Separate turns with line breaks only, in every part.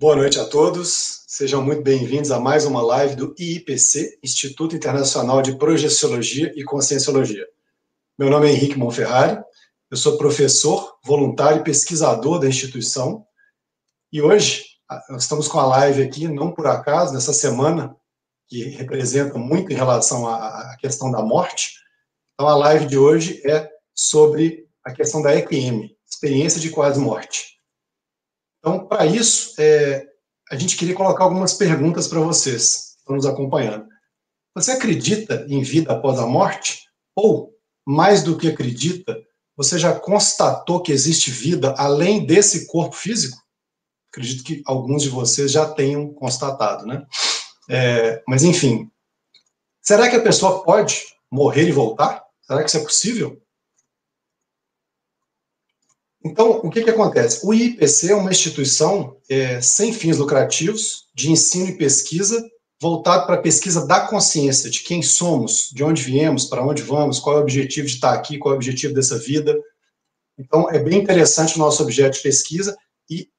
Boa noite a todos. Sejam muito bem-vindos a mais uma live do IIPC, Instituto Internacional de Projeciologia e Conscienciologia. Meu nome é Henrique Monferrari, eu sou professor, voluntário e pesquisador da instituição. E hoje estamos com a live aqui, não por acaso, nessa semana que representa muito em relação à questão da morte. Então a live de hoje é sobre a questão da EQM, experiência de quase morte. Então, para isso, é, a gente queria colocar algumas perguntas para vocês que estão nos acompanhando. Você acredita em vida após a morte? Ou, mais do que acredita, você já constatou que existe vida além desse corpo físico? Acredito que alguns de vocês já tenham constatado, né? É, mas, enfim, será que a pessoa pode morrer e voltar? Será que isso é possível? Então, o que, que acontece? O IPC é uma instituição é, sem fins lucrativos, de ensino e pesquisa, voltado para a pesquisa da consciência, de quem somos, de onde viemos, para onde vamos, qual é o objetivo de estar aqui, qual é o objetivo dessa vida. Então, é bem interessante o nosso objeto de pesquisa e,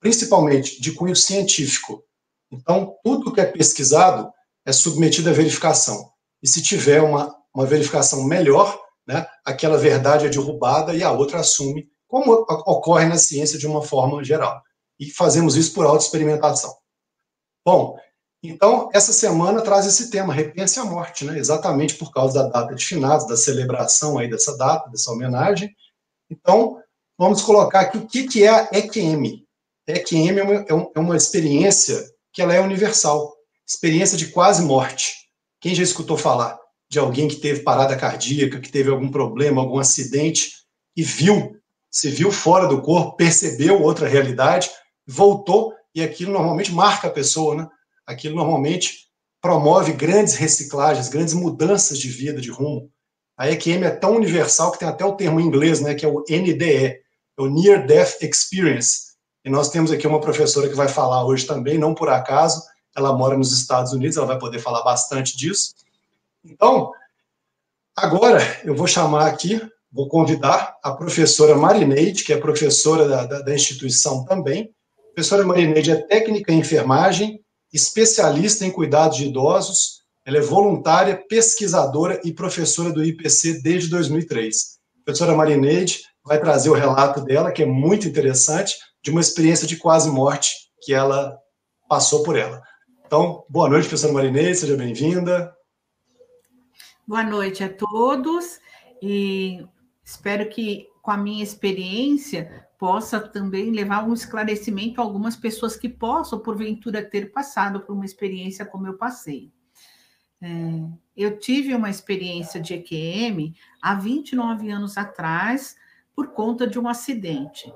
principalmente, de cunho científico. Então, tudo que é pesquisado é submetido à verificação. E se tiver uma, uma verificação melhor, né, aquela verdade é derrubada e a outra assume como ocorre na ciência de uma forma geral. E fazemos isso por autoexperimentação. Bom, então, essa semana traz esse tema, Repense a Morte, né? exatamente por causa da data de finados, da celebração aí dessa data, dessa homenagem. Então, vamos colocar aqui o que, que é a EQM. A EQM é uma, é, é uma experiência que ela é universal, experiência de quase morte. Quem já escutou falar de alguém que teve parada cardíaca, que teve algum problema, algum acidente, e viu se viu fora do corpo, percebeu outra realidade, voltou, e aquilo normalmente marca a pessoa, né? Aquilo normalmente promove grandes reciclagens, grandes mudanças de vida, de rumo. A EQM é tão universal que tem até o termo em inglês, né, que é o NDE, é o Near Death Experience. E nós temos aqui uma professora que vai falar hoje também, não por acaso, ela mora nos Estados Unidos, ela vai poder falar bastante disso. Então, agora eu vou chamar aqui vou convidar a professora Marineide, que é professora da, da, da instituição também. A professora Marineide é técnica em enfermagem, especialista em cuidados de idosos, ela é voluntária, pesquisadora e professora do IPC desde 2003. A professora Marineide vai trazer o relato dela, que é muito interessante, de uma experiência de quase morte que ela passou por ela. Então, boa noite, professora Marineide, seja bem-vinda.
Boa noite a todos. E Espero que, com a minha experiência, possa também levar um esclarecimento a algumas pessoas que possam, porventura, ter passado por uma experiência como eu passei. É, eu tive uma experiência de EQM há 29 anos atrás, por conta de um acidente.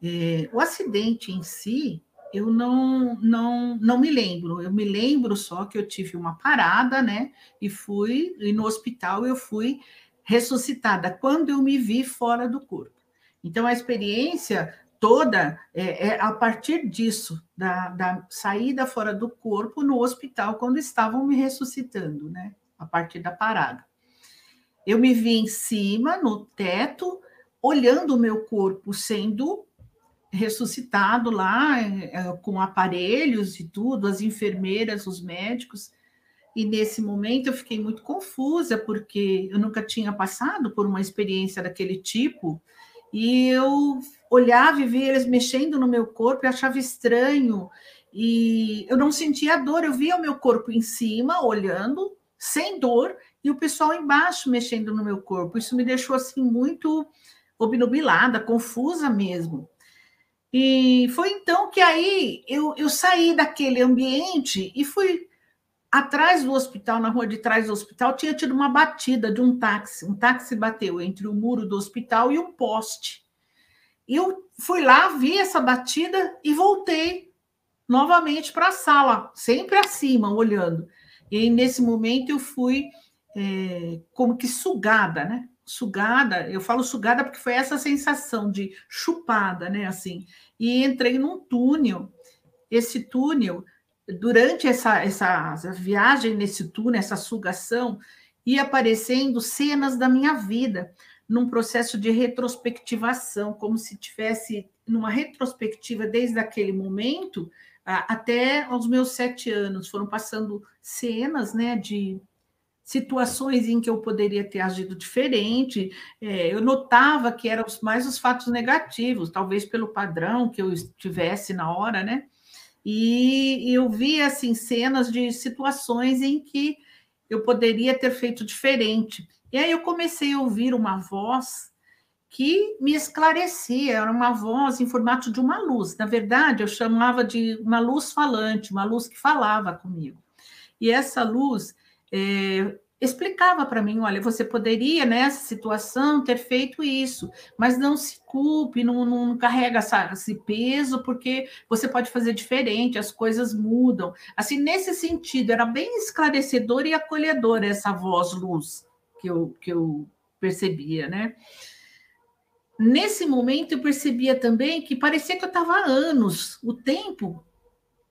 É, o acidente em si, eu não, não, não me lembro. Eu me lembro só que eu tive uma parada, né? E fui, e no hospital eu fui ressuscitada quando eu me vi fora do corpo. Então, a experiência toda é, é a partir disso, da, da, saída fora do corpo no hospital, quando estavam me ressuscitando, né? A partir da parada. Eu me vi em cima, no teto, olhando o meu corpo sendo ressuscitado lá, é, com aparelhos e tudo, as enfermeiras, os médicos. E nesse momento eu fiquei muito confusa, porque eu nunca tinha passado por uma experiência daquele tipo, e eu olhava e via eles mexendo no meu corpo e achava estranho, e eu não sentia dor, eu via o meu corpo em cima, olhando, sem dor, e o pessoal embaixo mexendo no meu corpo. Isso me deixou assim muito obnubilada, confusa mesmo. E foi então que aí eu, eu saí daquele ambiente e fui atrás do hospital, na rua de trás do hospital, tinha tido uma batida de um táxi. Um táxi bateu entre o muro do hospital e um poste. Eu fui lá, vi essa batida e voltei novamente para a sala, sempre acima, olhando. E nesse momento eu fui é, como que sugada, né? Sugada, eu falo sugada porque foi essa sensação de chupada, né? Assim, e entrei num túnel. Esse túnel durante essa, essa, essa viagem nesse túnel, essa sugação, ia aparecendo cenas da minha vida, num processo de retrospectivação, como se tivesse numa retrospectiva desde aquele momento até aos meus sete anos. Foram passando cenas né, de situações em que eu poderia ter agido diferente. É, eu notava que eram mais os fatos negativos, talvez pelo padrão que eu estivesse na hora, né? E, eu via assim cenas de situações em que eu poderia ter feito diferente. E aí eu comecei a ouvir uma voz que me esclarecia, era uma voz em formato de uma luz. Na verdade, eu chamava de uma luz falante, uma luz que falava comigo. E essa luz é, explicava para mim: olha, você poderia nessa situação ter feito isso, mas não se culpe, não, não carrega essa, esse peso, porque você pode fazer diferente, as coisas mudam. Assim, nesse sentido, era bem esclarecedora e acolhedora essa voz luz que eu, que eu percebia, né? Nesse momento, eu percebia também que parecia que eu estava há anos, o tempo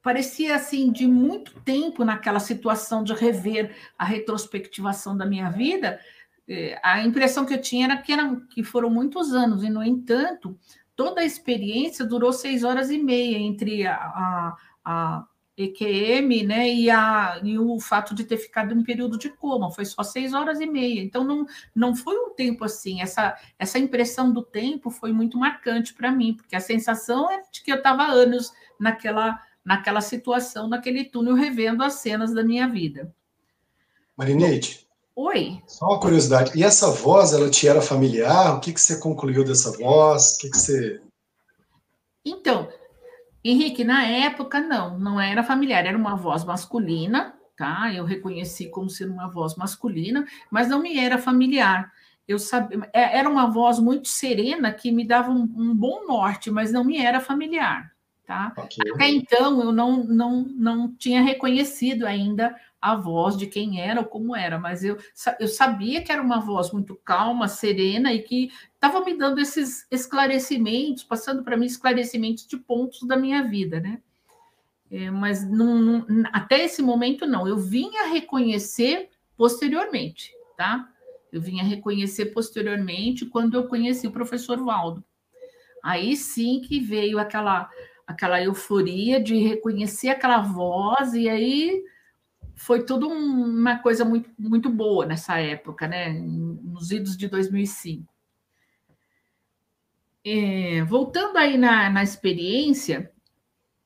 parecia assim de muito tempo naquela situação de rever a retrospectivação da minha vida. É, a impressão que eu tinha era que, eram, que foram muitos anos, e, no entanto, toda a experiência durou seis horas e meia entre a, a, a EQM né, e, a, e o fato de ter ficado em período de coma, foi só seis horas e meia. Então, não, não foi um tempo assim. Essa, essa impressão do tempo foi muito marcante para mim, porque a sensação é de que eu estava anos naquela naquela situação, naquele túnel, revendo as cenas da minha vida.
Marinete.
Oi.
Só uma curiosidade. E essa voz, ela te era familiar? O que, que você concluiu dessa voz? O que, que você.
Então, Henrique, na época, não, não era familiar, era uma voz masculina, tá? Eu reconheci como ser uma voz masculina, mas não me era familiar. Eu sabia, é, era uma voz muito serena que me dava um, um bom norte, mas não me era familiar. Tá? Okay. Até então eu não, não, não tinha reconhecido ainda a voz de quem era ou como era, mas eu, eu sabia que era uma voz muito calma, serena e que estava me dando esses esclarecimentos, passando para mim esclarecimentos de pontos da minha vida, né? É, mas não, não, até esse momento não, eu vinha reconhecer posteriormente, tá? Eu vinha reconhecer posteriormente quando eu conheci o professor Valdo. Aí sim que veio aquela aquela euforia de reconhecer aquela voz, e aí foi tudo uma coisa muito, muito boa nessa época, né? Nos idos de 2005. É, voltando aí na, na experiência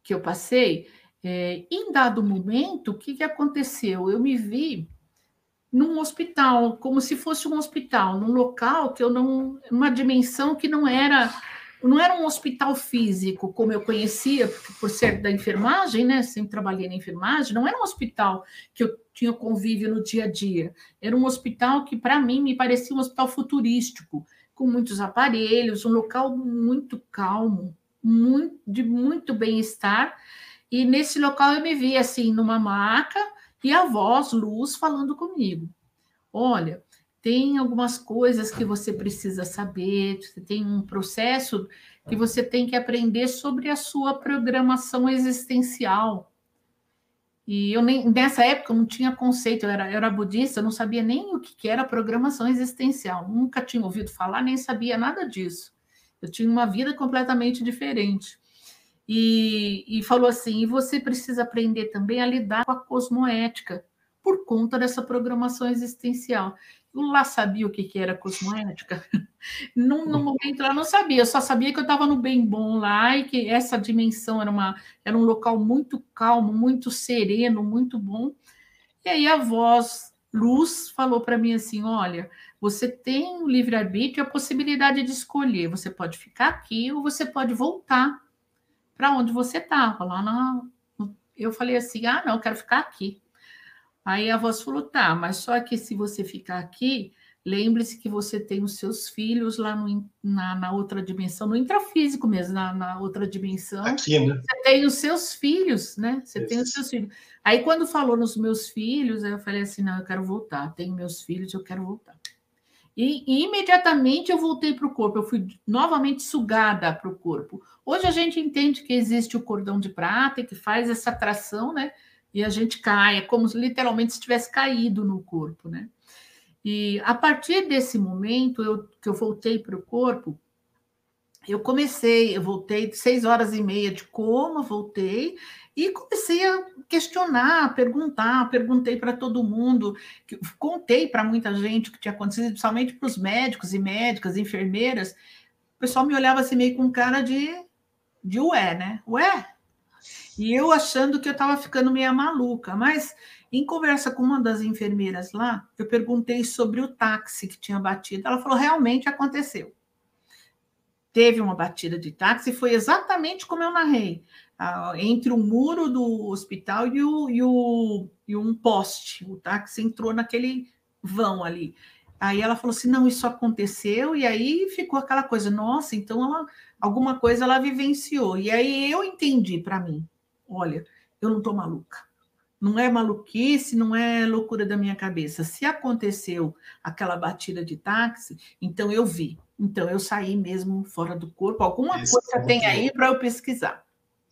que eu passei, é, em dado momento, o que, que aconteceu? Eu me vi num hospital, como se fosse um hospital, num local que eu não, uma dimensão que não era não era um hospital físico, como eu conhecia, por ser da enfermagem, né? Sempre trabalhei na enfermagem, não era um hospital que eu tinha convívio no dia a dia. Era um hospital que, para mim, me parecia um hospital futurístico, com muitos aparelhos, um local muito calmo, muito, de muito bem-estar. E nesse local eu me vi assim, numa maca, e a voz, luz, falando comigo. Olha, tem algumas coisas que você precisa saber, tem um processo que você tem que aprender sobre a sua programação existencial. E eu nem nessa época eu não tinha conceito, eu era, eu era budista, eu não sabia nem o que era programação existencial, nunca tinha ouvido falar, nem sabia nada disso. Eu tinha uma vida completamente diferente. E, e falou assim: e você precisa aprender também a lidar com a cosmoética por conta dessa programação existencial. Eu lá sabia o que, que era cosmoética. No, no momento lá não sabia, eu só sabia que eu estava no bem bom lá e que essa dimensão era, uma, era um local muito calmo, muito sereno, muito bom. E aí a voz Luz falou para mim assim: olha, você tem o livre-arbítrio e a possibilidade de escolher. Você pode ficar aqui ou você pode voltar para onde você estava, lá na. Eu falei assim: ah, não, eu quero ficar aqui. Aí a voz falou: tá, mas só que se você ficar aqui, lembre-se que você tem os seus filhos lá no, na, na, outra dimensão, no intrafísico mesmo, na, na outra dimensão.
Aqui, né?
Você tem os seus filhos, né? Você Isso. tem os seus filhos. Aí quando falou nos meus filhos, eu falei assim: não, eu quero voltar, tenho meus filhos, eu quero voltar. E, e imediatamente eu voltei para o corpo, eu fui novamente sugada para o corpo. Hoje a gente entende que existe o cordão de prata que faz essa atração, né? E a gente cai, é como se literalmente se tivesse caído no corpo, né? E a partir desse momento eu, que eu voltei para o corpo, eu comecei, eu voltei seis horas e meia de coma, voltei e comecei a questionar, perguntar, perguntei para todo mundo, contei para muita gente o que tinha acontecido, principalmente para os médicos e médicas, enfermeiras. O pessoal me olhava assim meio com cara de, de ué, né? Ué? E eu achando que eu estava ficando meio maluca, mas em conversa com uma das enfermeiras lá, eu perguntei sobre o táxi que tinha batido. Ela falou: realmente aconteceu teve uma batida de táxi, foi exatamente como eu narrei, entre o muro do hospital e, o, e, o, e um poste. O táxi entrou naquele vão ali. Aí ela falou assim: não, isso aconteceu, e aí ficou aquela coisa, nossa, então ela, alguma coisa ela vivenciou. E aí eu entendi para mim: olha, eu não estou maluca. Não é maluquice, não é loucura da minha cabeça. Se aconteceu aquela batida de táxi, então eu vi. Então eu saí mesmo fora do corpo. Alguma esse coisa tem é aí para eu pesquisar.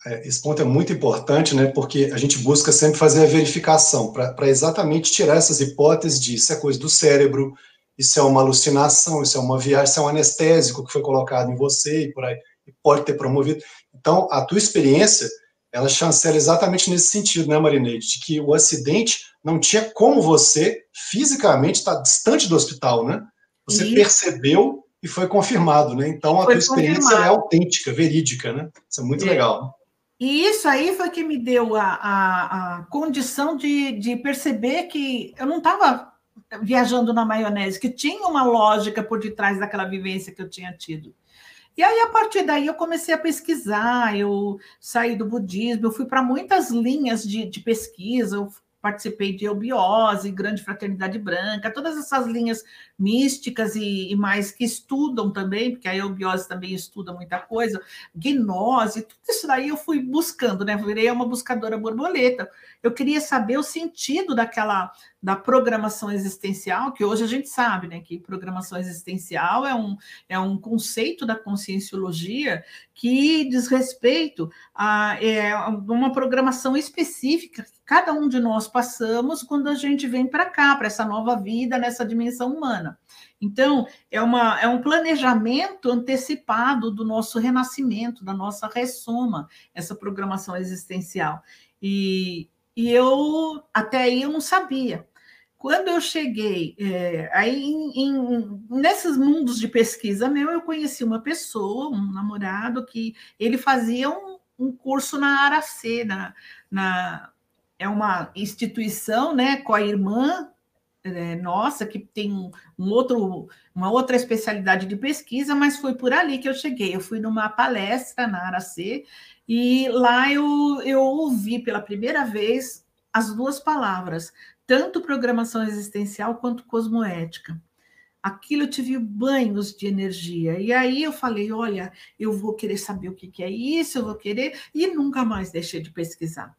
É, esse ponto é muito importante, né? Porque a gente busca sempre fazer a verificação para exatamente tirar essas hipóteses de isso é coisa do cérebro, isso é uma alucinação, isso é uma viagem, isso é um anestésico que foi colocado em você e por aí e pode ter promovido. Então, a tua experiência ela chancela exatamente nesse sentido, né, Marineide? De que o acidente não tinha como você fisicamente estar distante do hospital, né? Você Isso. percebeu e foi confirmado, né? Então a tua experiência confirmado. é autêntica, verídica, né? Isso é muito é. legal.
E isso aí foi que me deu a, a, a condição de, de perceber que eu não estava viajando na maionese, que tinha uma lógica por detrás daquela vivência que eu tinha tido. E aí, a partir daí, eu comecei a pesquisar, eu saí do budismo, eu fui para muitas linhas de, de pesquisa, eu participei de eubiose, grande fraternidade branca, todas essas linhas místicas e, e, mais que estudam também, porque a eubiose também estuda muita coisa, gnose, tudo isso daí eu fui buscando, né? Virei uma buscadora borboleta. Eu queria saber o sentido daquela da programação existencial, que hoje a gente sabe, né, que programação existencial é um, é um conceito da conscienciologia que diz respeito a é, uma programação específica que cada um de nós passamos quando a gente vem para cá, para essa nova vida, nessa dimensão humana. Então, é, uma, é um planejamento antecipado do nosso renascimento, da nossa ressoma, essa programação existencial. E, e eu, até aí, eu não sabia. Quando eu cheguei, é, aí em, em, nesses mundos de pesquisa meu, eu conheci uma pessoa, um namorado, que ele fazia um, um curso na Aracê, na, na, é uma instituição, né, com a irmã é, nossa, que tem um, um, outro, uma outra especialidade de pesquisa, mas foi por ali que eu cheguei. Eu fui numa palestra na Aracê, e lá eu, eu ouvi pela primeira vez as duas palavras, tanto programação existencial quanto cosmoética. Aquilo eu tive banhos de energia. E aí eu falei: olha, eu vou querer saber o que, é isso, eu vou querer, e nunca mais deixei de pesquisar.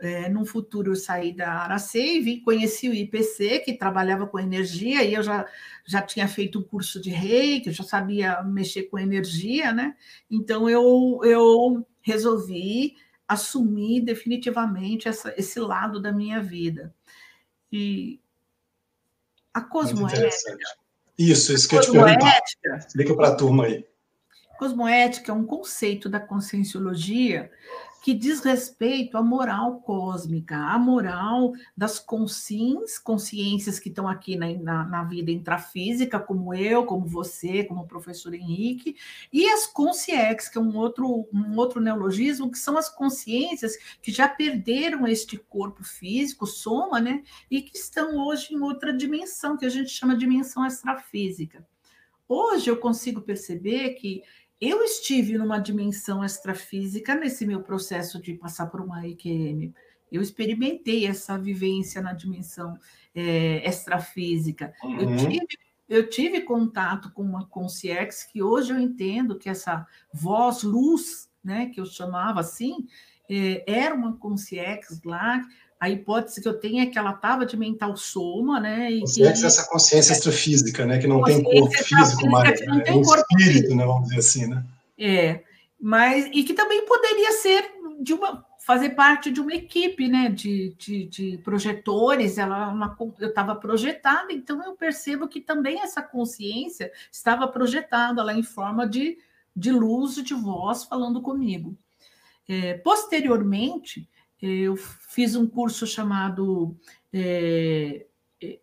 É, num futuro eu saí da Aracê vim, conheci o IPC, que trabalhava com energia, e eu já, já tinha feito um curso de reiki, já sabia mexer com energia, né? Então eu, eu resolvi assumir definitivamente essa, esse lado da minha vida. E a cosmoética.
Isso, isso que eu te perguntar. Explica para a turma aí.
Cosmoética é um conceito da conscienciologia que diz respeito à moral cósmica, à moral das consciências, consciências que estão aqui na, na, na, vida intrafísica, como eu, como você, como o professor Henrique, e as consciex, que é um outro, um outro neologismo, que são as consciências que já perderam este corpo físico, soma, né, e que estão hoje em outra dimensão, que a gente chama de dimensão extrafísica. Hoje eu consigo perceber que eu estive numa dimensão extrafísica nesse meu processo de passar por uma EQM. Eu experimentei essa vivência na dimensão é, extrafísica. Uhum. Eu, tive, eu tive contato com uma consciência que hoje eu entendo que essa voz luz, né, que eu chamava assim, é, era uma consciência lá a hipótese que eu tenho é que ela estava de mental soma, né?
E que... essa consciência extrafísica, né? Que não tem corpo físico mais, né? é um espírito, físico. né? Vamos dizer assim, né?
É, mas e que também poderia ser de uma fazer parte de uma equipe, né? De, de, de projetores. Ela, uma, eu estava projetada, então eu percebo que também essa consciência estava projetada lá em forma de de luz de voz falando comigo. É, posteriormente, eu fiz um curso chamado é, é,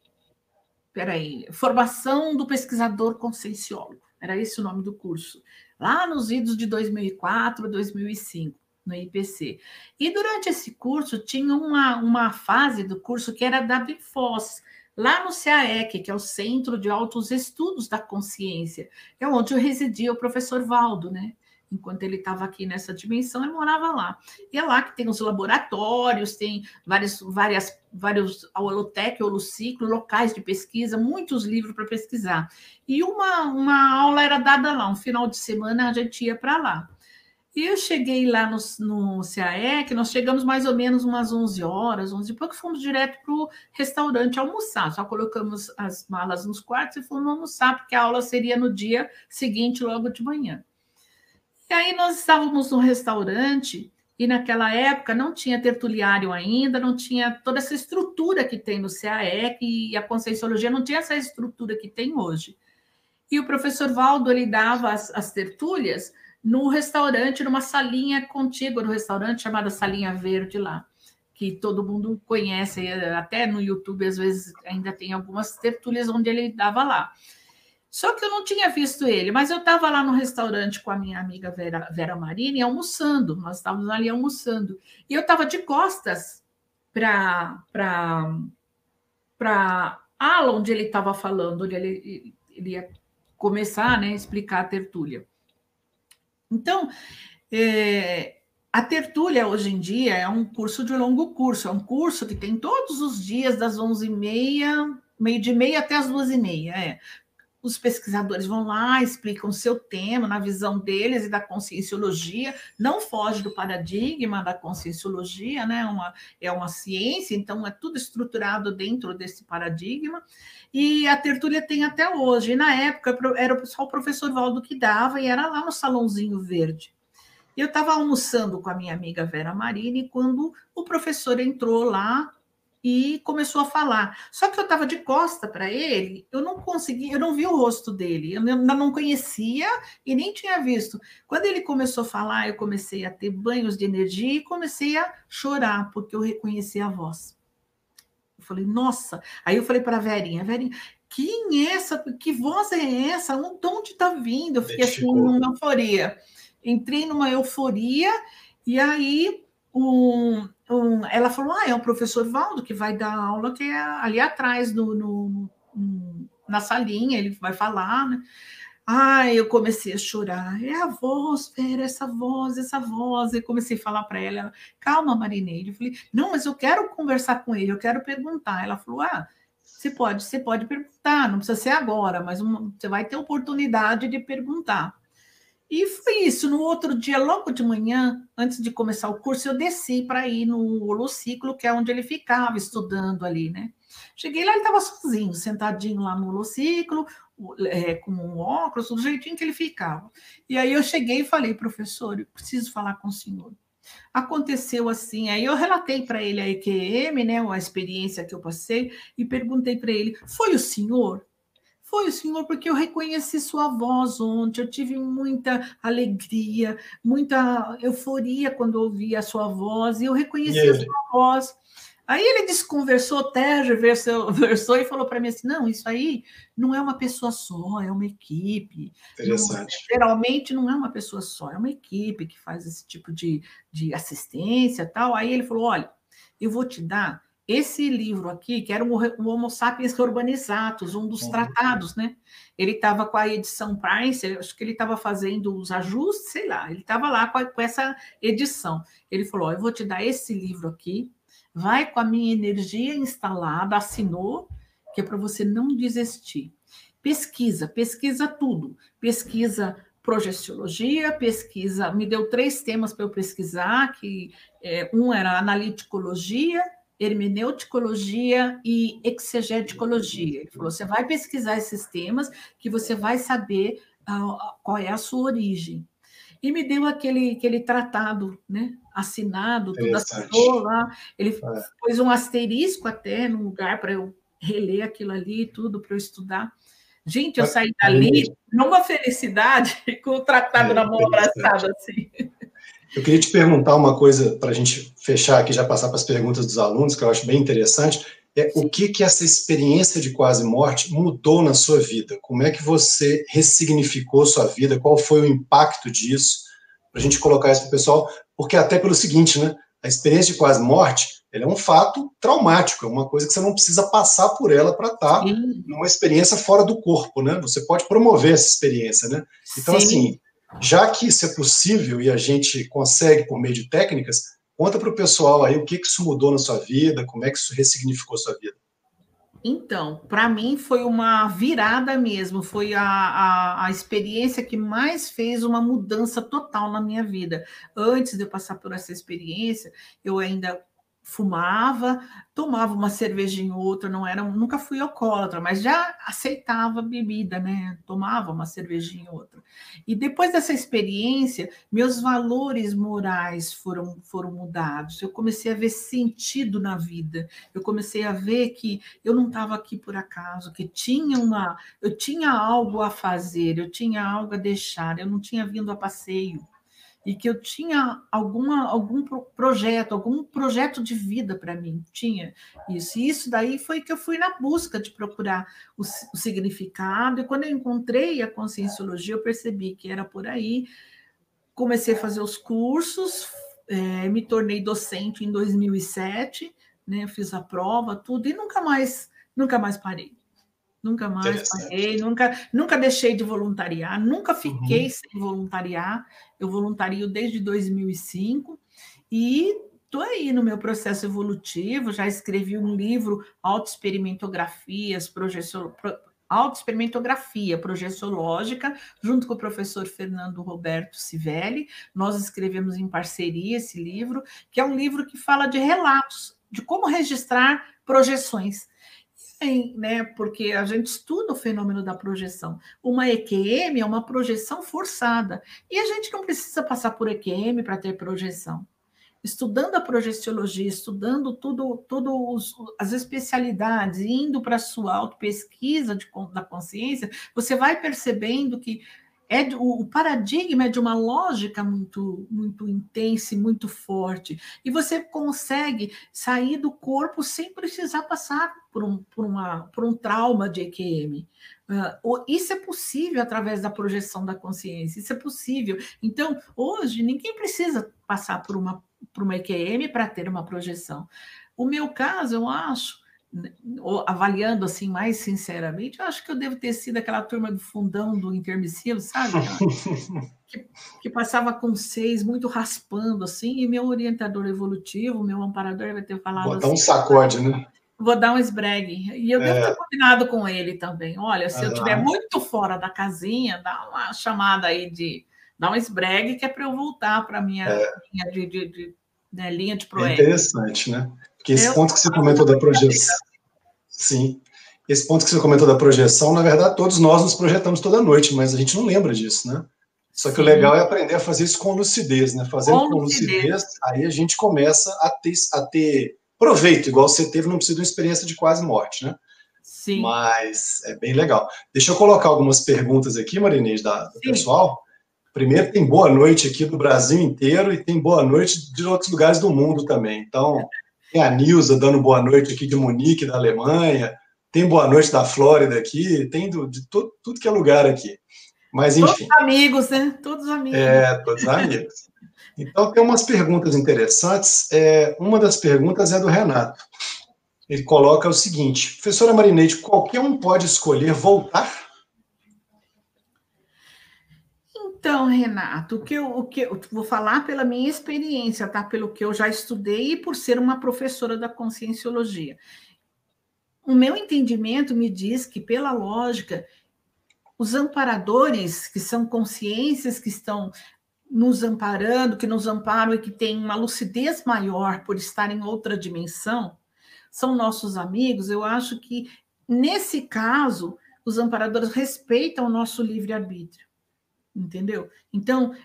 peraí, Formação do Pesquisador Conscienciólogo. Era esse o nome do curso. Lá nos idos de 2004, 2005, no IPC. E durante esse curso, tinha uma, uma fase do curso que era da BIFOS, lá no CAEC, que é o Centro de Altos Estudos da Consciência, é onde residia o professor Valdo, né? Enquanto ele estava aqui nessa dimensão, ele morava lá. E é lá que tem os laboratórios, tem várias, várias, vários a Holotec, Holociclo, locais de pesquisa, muitos livros para pesquisar. E uma, uma aula era dada lá, um final de semana a gente ia para lá. E eu cheguei lá no, no CAE, nós chegamos mais ou menos umas 11 horas, 11 e pouco, fomos direto para o restaurante almoçar. Só colocamos as malas nos quartos e fomos almoçar, porque a aula seria no dia seguinte, logo de manhã. E aí nós estávamos no restaurante e naquela época não tinha tertuliário ainda, não tinha toda essa estrutura que tem no CAE e a Conscienciologia não tinha essa estrutura que tem hoje. E o professor Valdo, ele dava as, as tertúlias no restaurante, numa salinha contígua no restaurante, chamada Salinha Verde lá, que todo mundo conhece, até no YouTube às vezes ainda tem algumas tertúlias onde ele dava lá. Só que eu não tinha visto ele, mas eu estava lá no restaurante com a minha amiga Vera, Vera Marini almoçando, nós estávamos ali almoçando. E eu estava de costas para a ala onde ele estava falando, onde ele, ele ia começar né, a explicar a tertúlia. Então, é, a tertúlia hoje em dia é um curso de longo curso, é um curso que tem todos os dias das 11h30, meio de meia até as duas e meia, é os pesquisadores vão lá, explicam o seu tema na visão deles e da conscienciologia, não foge do paradigma da conscienciologia, né? Uma, é uma ciência, então é tudo estruturado dentro desse paradigma. E a tertúlia tem até hoje. E na época era só o professor Valdo que dava, e era lá no Salãozinho Verde. Eu estava almoçando com a minha amiga Vera Marini quando o professor entrou lá e começou a falar. Só que eu estava de costa para ele, eu não consegui, eu não vi o rosto dele, eu ainda não conhecia e nem tinha visto. Quando ele começou a falar, eu comecei a ter banhos de energia e comecei a chorar, porque eu reconheci a voz. Eu falei, nossa. Aí eu falei para a Verinha, Verinha, quem é essa? Que voz é essa? De onde está vindo? Eu fiquei assim, numa euforia. Entrei numa euforia, e aí um, ela falou: ah, é o professor Valdo que vai dar aula que é ali atrás, no, no, na salinha, ele vai falar, né? Ai, eu comecei a chorar. É a voz, Vera, essa voz, essa voz. Eu comecei a falar para ela, calma, Marineide. Eu falei, não, mas eu quero conversar com ele, eu quero perguntar. Ela falou, ah, você pode, você pode perguntar, não precisa ser agora, mas uma, você vai ter oportunidade de perguntar. E foi isso. No outro dia, logo de manhã, antes de começar o curso, eu desci para ir no holociclo, que é onde ele ficava estudando ali, né? Cheguei lá, ele estava sozinho, sentadinho lá no holociclo, é, com um óculos, do jeitinho que ele ficava. E aí eu cheguei e falei, professor, eu preciso falar com o senhor. Aconteceu assim, aí eu relatei para ele a EQM, né, a experiência que eu passei, e perguntei para ele: foi o senhor? Foi, senhor, porque eu reconheci sua voz ontem, eu tive muita alegria, muita euforia quando ouvi a sua voz, e eu reconheci a sua voz. Aí ele desconversou, tergiversou versou, e falou para mim assim: não, isso aí não é uma pessoa só, é uma equipe.
Interessante.
Não, geralmente não é uma pessoa só, é uma equipe que faz esse tipo de, de assistência tal. Aí ele falou: olha, eu vou te dar esse livro aqui, que era o Homo sapiens urbanizatus, um dos uhum. tratados, né? Ele estava com a edição Price, acho que ele estava fazendo os ajustes, sei lá, ele estava lá com, a, com, essa edição. Ele falou: Eu vou te dar esse livro aqui, vai com a minha energia instalada, assinou, que é para você não desistir. Pesquisa, pesquisa tudo. Pesquisa projeciologia, pesquisa, me deu três temas para eu pesquisar, que é, um era analíticologia, hermeneuticologia e exegeticologia. Ele falou: você vai pesquisar esses temas que você vai saber uh, qual é a sua origem. E me deu aquele, aquele tratado, né? Assinado, tudo assinou lá. Ele é. pôs um asterisco até no lugar para eu reler aquilo ali, tudo para eu estudar. Gente, eu saí dali numa felicidade, com o tratado é, na mão abraçado assim.
Eu queria te perguntar uma coisa para a gente fechar aqui, já passar para as perguntas dos alunos, que eu acho bem interessante. É, o que que essa experiência de quase morte mudou na sua vida? Como é que você ressignificou sua vida? Qual foi o impacto disso? Para a gente colocar isso para o pessoal, porque até pelo seguinte, né? A experiência de quase morte, ela é um fato traumático, é uma coisa que você não precisa passar por ela para estar tá numa experiência fora do corpo, né? Você pode promover essa experiência, né? Então, Sim. assim, já que isso é possível e a gente consegue por meio de técnicas, conta para o pessoal aí o que, que isso mudou na sua vida, como é que isso ressignificou sua vida.
Então, para mim foi uma virada mesmo, foi a, a, a, experiência que mais fez uma mudança total na minha vida. Antes de eu passar por essa experiência, eu ainda fumava, tomava uma cervejinha ou outra, não era, nunca fui alcoólatra, mas já aceitava bebida, né? Tomava uma cervejinha ou outra. E depois dessa experiência, meus valores morais foram foram mudados. Eu comecei a ver sentido na vida. Eu comecei a ver que eu não estava aqui por acaso, que tinha uma, eu tinha algo a fazer, eu tinha algo a deixar, eu não tinha vindo a passeio e que eu tinha alguma, algum projeto, algum projeto de vida para mim, tinha isso. E isso daí foi que eu fui na busca de procurar o, o significado, e quando eu encontrei a conscienciologia, eu percebi que era por aí. Comecei a fazer os cursos, é, me tornei docente em 2007, né, fiz a prova, tudo, e nunca mais, nunca mais parei. Nunca mais parei, nunca, nunca deixei de voluntariar, nunca fiquei uhum. sem voluntariar. Eu voluntario desde 2005 e estou aí no meu processo evolutivo. Já escrevi um livro, Autoexperimentografias, projeção, Autoexperimentografia Projeciológica, junto com o professor Fernando Roberto Civelli. Nós escrevemos em parceria esse livro, que é um livro que fala de relatos, de como registrar projeções né? Porque a gente estuda o fenômeno da projeção. Uma EQM é uma projeção forçada. E a gente não precisa passar por EQM para ter projeção. Estudando a projeciologia, estudando tudo, os, as especialidades, indo para a sua autopesquisa da consciência, você vai percebendo que é o paradigma é de uma lógica muito muito intensa e muito forte e você consegue sair do corpo sem precisar passar por um, por uma, por um trauma de EQM. Uh, isso é possível através da projeção da consciência, isso é possível. Então, hoje, ninguém precisa passar por uma, por uma EQM para ter uma projeção. O meu caso, eu acho, avaliando assim mais sinceramente, eu acho que eu devo ter sido aquela turma do fundão do intermissivo, sabe? que, que, passava com seis, muito raspando assim, e meu orientador evolutivo, meu amparador, vai ter falado
Botar assim, um sacode, né?
Vou dar um esbregue. E eu devo é. ter combinado com ele também. Olha, se eu estiver muito fora da casinha, dá uma chamada aí de. Dá um esbregue que é para eu voltar para a minha é. linha de, de, de né, linha de
projeto. É interessante, né? Porque esse eu, ponto que você comentou da projeção. Sim. Esse ponto que você comentou da projeção, na verdade, todos nós nos projetamos toda noite, mas a gente não lembra disso, né? Só que Sim. o legal é aprender a fazer isso com lucidez, né? Fazendo com, com lucidez. lucidez, aí a gente começa a ter, a ter proveito, igual você teve, não precisa de uma experiência de quase morte, né? Sim. Mas é bem legal. Deixa eu colocar algumas perguntas aqui, Marinês, da, do Sim. pessoal. Primeiro, tem boa noite aqui do Brasil inteiro e tem boa noite de outros lugares do mundo também. Então, tem a Nilza dando boa noite aqui de Munique, da Alemanha. Tem boa noite da Flórida aqui. Tem do, de tudo, tudo que é lugar aqui. Mas, enfim.
Todos amigos, né? Todos amigos.
É, todos amigos. Então, tem umas perguntas interessantes. É, uma das perguntas é do Renato. Ele coloca o seguinte: Professora Marineide, qualquer um pode escolher voltar
Então, Renato, o que eu, o que eu vou falar pela minha experiência, tá? Pelo que eu já estudei e por ser uma professora da conscienciologia. O meu entendimento me diz que, pela lógica, os amparadores, que são consciências que estão nos amparando, que nos amparam e que têm uma lucidez maior por estar em outra dimensão, são nossos amigos. Eu acho que, nesse caso, os amparadores respeitam o nosso livre-arbítrio entendeu? Então,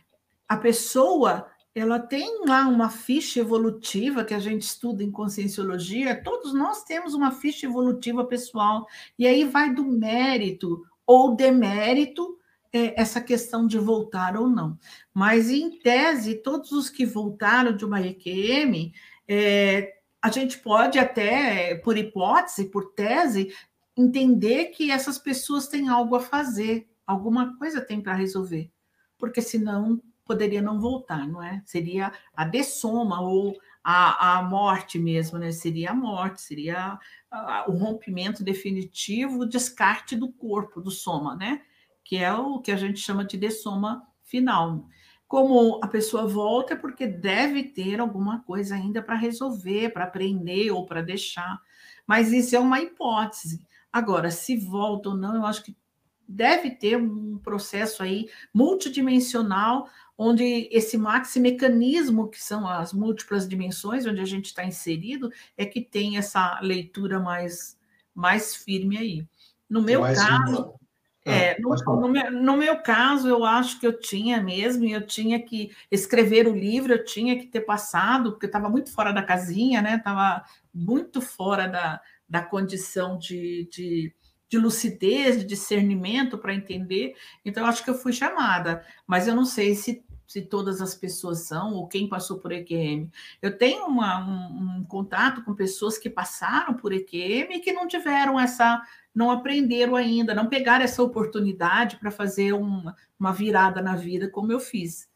a pessoa ela tem lá uma ficha evolutiva que a gente estuda em conscienciologia, todos nós temos uma ficha evolutiva pessoal, e aí vai do mérito ou demérito é, essa questão de voltar ou não. Mas, em tese, todos os que voltaram de uma EQM, é, a gente pode até, por hipótese, por tese, entender que essas pessoas têm algo a fazer, alguma coisa tem para resolver, porque senão poderia não voltar, não é? Seria a dessoma ou a, a morte mesmo, né? Seria a morte, seria o rompimento definitivo, o descarte do corpo, do soma, né? Que é o que a gente chama de dessoma final. Como a pessoa volta é porque deve ter alguma coisa ainda para resolver, para aprender ou para deixar. Mas isso é uma hipótese. Agora, se volta ou não, eu acho que deve ter um processo aí multidimensional, onde esse maxi mecanismo, que são as múltiplas dimensões, onde a gente está inserido, é que tem essa leitura mais, mais firme aí. No meu caso, ah, é, no, no, meu, no, meu, caso, eu acho que eu tinha mesmo, e eu tinha que escrever o livro, eu tinha que ter passado, porque eu estava muito fora da casinha, né? Estava muito fora da, da condição de, de de lucidez, de discernimento para entender. Então, eu acho que eu fui chamada, mas eu não sei se, se todas as pessoas são ou quem passou por EQM. Eu tenho uma, um, um, contato com pessoas que passaram por EQM e que não tiveram essa, não aprenderam ainda, não pegaram essa oportunidade para fazer uma, uma virada na vida como eu fiz.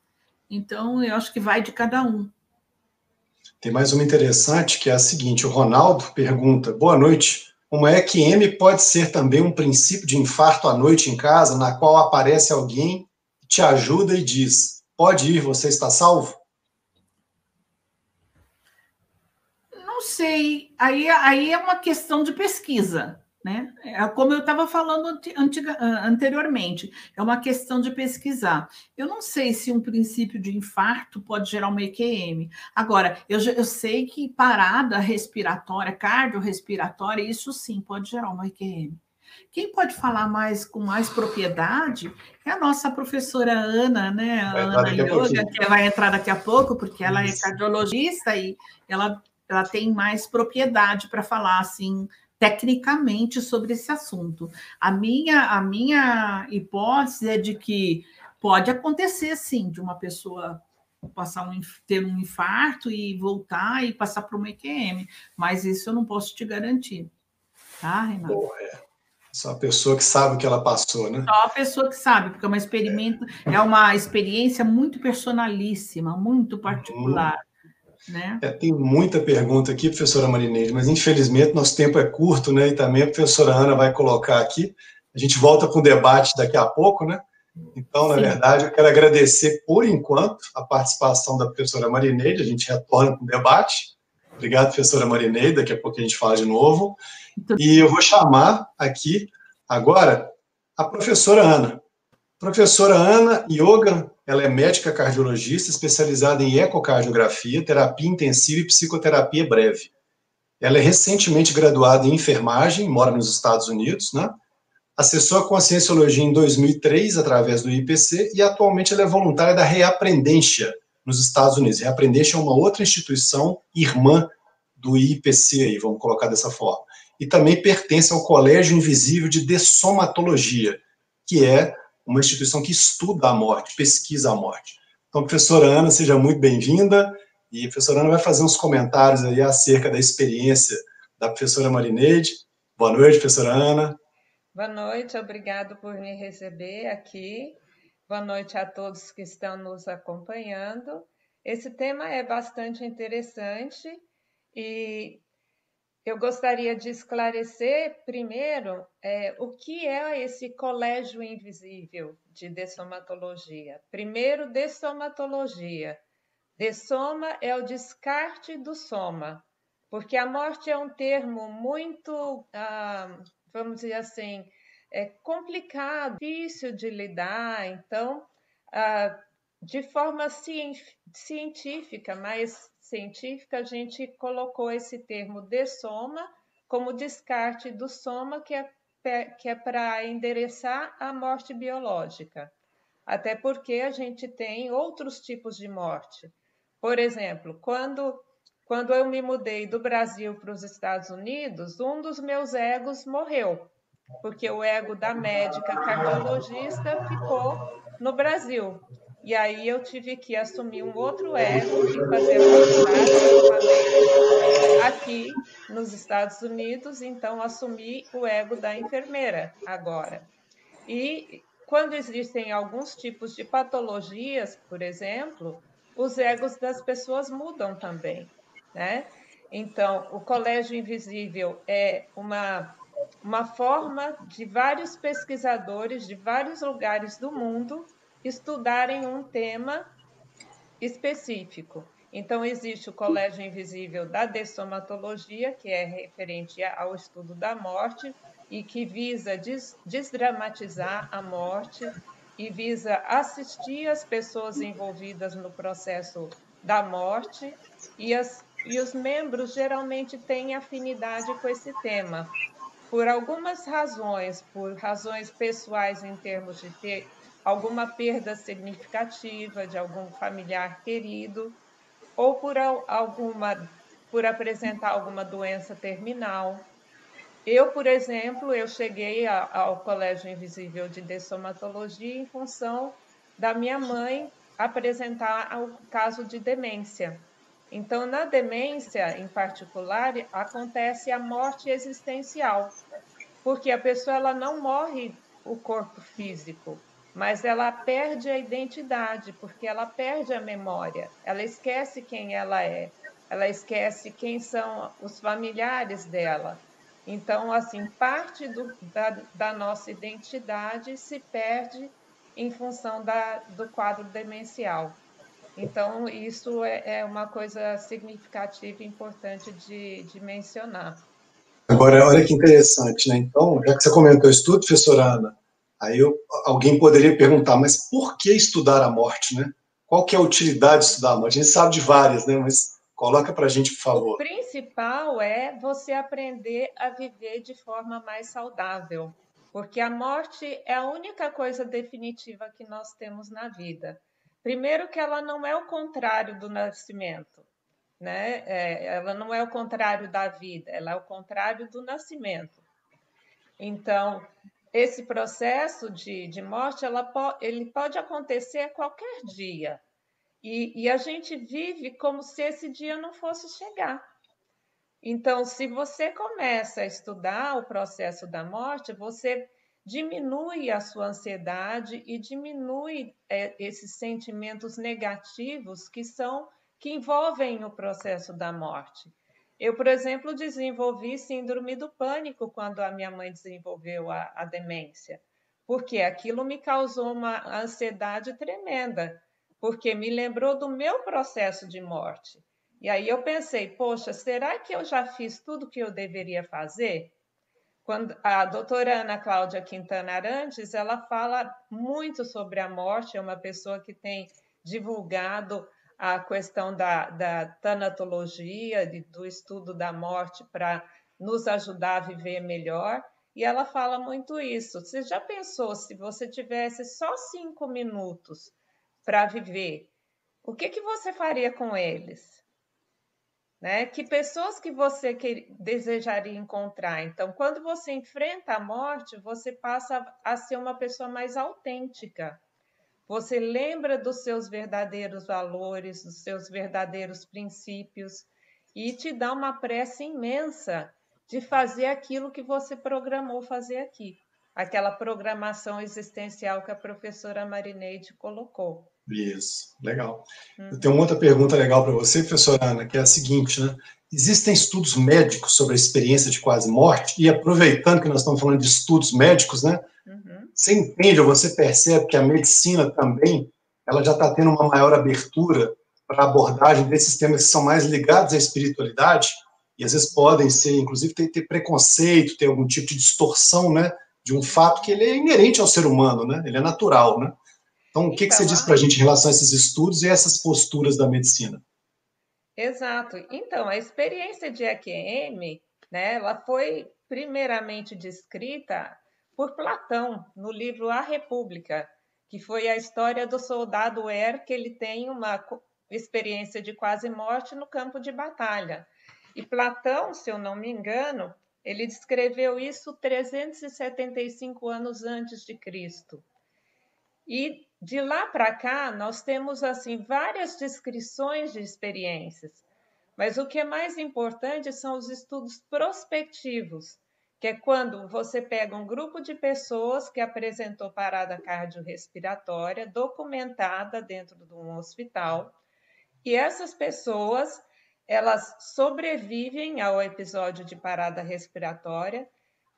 Então, eu acho que vai de cada um.
Tem mais uma interessante que é a seguinte: o Ronaldo pergunta: boa noite. Uma EQM pode ser também um princípio de infarto à noite em casa, na qual aparece alguém, te ajuda e diz: pode ir, você está salvo?
Não sei. Aí, aí é uma questão de pesquisa né? É como eu estava falando antiga, anteriormente, é uma questão de pesquisar. Eu não sei se um princípio de infarto pode gerar uma EQM. Agora, eu, eu sei que parada respiratória, cardiorrespiratória, isso sim pode gerar uma EQM. Quem pode falar mais com mais propriedade é a nossa professora Ana, né? A Ana Yoga, que vai entrar daqui a pouco, porque ela é isso. é cardiologista e ela, ela tem mais propriedade para falar assim tecnicamente sobre esse assunto. A minha, a minha hipótese é de que pode acontecer, sim, de uma pessoa passar um, ter um infarto e voltar e passar para uma EQM, mas isso eu não posso te garantir. Tá, Renato? Boa,
é. Só a pessoa que sabe o que ela passou, né?
Só a pessoa que sabe, porque é uma, experimento, é. é uma experiência muito personalíssima, muito particular. Né?
É, tem muita pergunta aqui, professora Marineide, mas infelizmente nosso tempo é curto, né? E também a professora Ana vai colocar aqui. A gente volta com o debate daqui a pouco, né? Então, na Sim. verdade, eu quero agradecer por enquanto a participação da professora Marineide. A gente retorna com o debate. Obrigado, professora Marineide. Daqui a pouco a gente fala de novo. E eu vou chamar aqui agora a professora Ana. Professora Ana Yoga ela é médica cardiologista especializada em ecocardiografia, terapia intensiva e psicoterapia breve. Ela é recentemente graduada em enfermagem, mora nos Estados Unidos, né? Acessou a Conscienciologia em 2003 através do IPC e atualmente ela é voluntária da Reaprendência nos Estados Unidos. Reaprendência é uma outra instituição irmã do IPC aí, vamos colocar dessa forma. E também pertence ao Colégio Invisível de Dessomatologia, que é uma instituição que estuda a morte, pesquisa a morte. Então, professora Ana, seja muito bem-vinda. E a professora Ana vai fazer uns comentários aí acerca da experiência da professora Marineide. Boa noite, professora Ana.
Boa noite, obrigado por me receber aqui. Boa noite a todos que estão nos acompanhando. Esse tema é bastante interessante e eu gostaria de esclarecer primeiro é, o que é esse colégio invisível de dessomatologia. Primeiro, dessomatologia. Dessoma é o descarte do soma, porque a morte é um termo muito, ah, vamos dizer assim, é complicado, difícil de lidar. Então, ah, de forma científica, mas científica, a gente colocou esse termo de soma como descarte do soma, que é, que é para endereçar a morte biológica. Até porque a gente tem outros tipos de morte. Por exemplo, quando, quando eu me mudei do Brasil para os Estados Unidos, um dos meus egos morreu. porque o ego da médica cardiologista ficou no Brasil. E aí eu tive que assumir um outro ego e fazer a aqui nos Estados Unidos, então assumi o ego da enfermeira agora. E quando existem alguns tipos de patologias, por exemplo, os egos das pessoas mudam também, né? Então, o Colégio Invisível é uma, uma forma de vários pesquisadores de vários lugares do mundo estudarem um tema específico. Então, existe o Colégio Invisível da Dessomatologia, que é referente ao estudo da morte e que visa des desdramatizar a morte e visa assistir as pessoas envolvidas no processo da morte e, as, e os membros geralmente têm afinidade com esse tema. Por algumas razões, por razões pessoais em termos de ter alguma perda significativa de algum familiar querido, ou por alguma por apresentar alguma doença terminal. Eu, por exemplo, eu cheguei ao Colégio Invisível de Dessomatologia em função da minha mãe apresentar o caso de demência. Então, na demência, em particular, acontece a morte existencial, porque a pessoa ela não morre o corpo físico, mas ela perde a identidade, porque ela perde a memória, ela esquece quem ela é, ela esquece quem são os familiares dela. Então, assim, parte do, da, da nossa identidade se perde em função da, do quadro demencial. Então, isso é, é uma coisa significativa e importante de, de mencionar.
Agora, olha que interessante, né? Então, já que você comentou estudo, professora Ana, Aí eu, alguém poderia perguntar, mas por que estudar a morte, né? Qual que é a utilidade de estudar a morte? A gente sabe de várias, né? Mas coloca para a gente, por favor.
O principal é você aprender a viver de forma mais saudável, porque a morte é a única coisa definitiva que nós temos na vida. Primeiro que ela não é o contrário do nascimento, né? É, ela não é o contrário da vida, ela é o contrário do nascimento. Então, esse processo de, de morte ela, ele pode acontecer a qualquer dia. E, e a gente vive como se esse dia não fosse chegar. Então, se você começa a estudar o processo da morte, você diminui a sua ansiedade e diminui é, esses sentimentos negativos que são que envolvem o processo da morte. Eu, por exemplo, desenvolvi síndrome do pânico quando a minha mãe desenvolveu a, a demência, porque aquilo me causou uma ansiedade tremenda, porque me lembrou do meu processo de morte. E aí eu pensei, poxa, será que eu já fiz tudo que eu deveria fazer? Quando a doutora Ana Cláudia Quintana Arantes, ela fala muito sobre a morte, é uma pessoa que tem divulgado a questão da, da tanatologia, de, do estudo da morte para nos ajudar a viver melhor. E ela fala muito isso. Você já pensou se você tivesse só cinco minutos para viver? O que, que você faria com eles? Né? Que pessoas que você que, desejaria encontrar? Então, quando você enfrenta a morte, você passa a ser uma pessoa mais autêntica você lembra dos seus verdadeiros valores, dos seus verdadeiros princípios e te dá uma pressa imensa de fazer aquilo que você programou fazer aqui, aquela programação existencial que a professora Marineide colocou.
Isso, legal. Uhum. Eu tenho uma outra pergunta legal para você, professora Ana, que é a seguinte, né? Existem estudos médicos sobre a experiência de quase morte, e aproveitando que nós estamos falando de estudos médicos, né? Uhum. Você entende ou você percebe que a medicina também ela já está tendo uma maior abertura para a abordagem desses temas que são mais ligados à espiritualidade e às vezes podem ser, inclusive, ter, ter preconceito, ter algum tipo de distorção, né, de um fato que ele é inerente ao ser humano, né, ele é natural, né. Então, o que, então, que você diz para a gente em relação a esses estudos e essas posturas da medicina?
Exato. Então, a experiência de EQM, né, ela foi primeiramente descrita por Platão no livro A República, que foi a história do soldado Er, que ele tem uma experiência de quase morte no campo de batalha. E Platão, se eu não me engano, Ele descreveu isso 375 anos antes de Cristo. E de lá para cá, nós temos assim várias descrições de experiências. Mas o que é mais importante são os estudos prospectivos, que é quando você pega um grupo de pessoas que apresentou parada cardiorrespiratória documentada dentro de um hospital, e essas pessoas elas sobrevivem ao episódio de parada respiratória,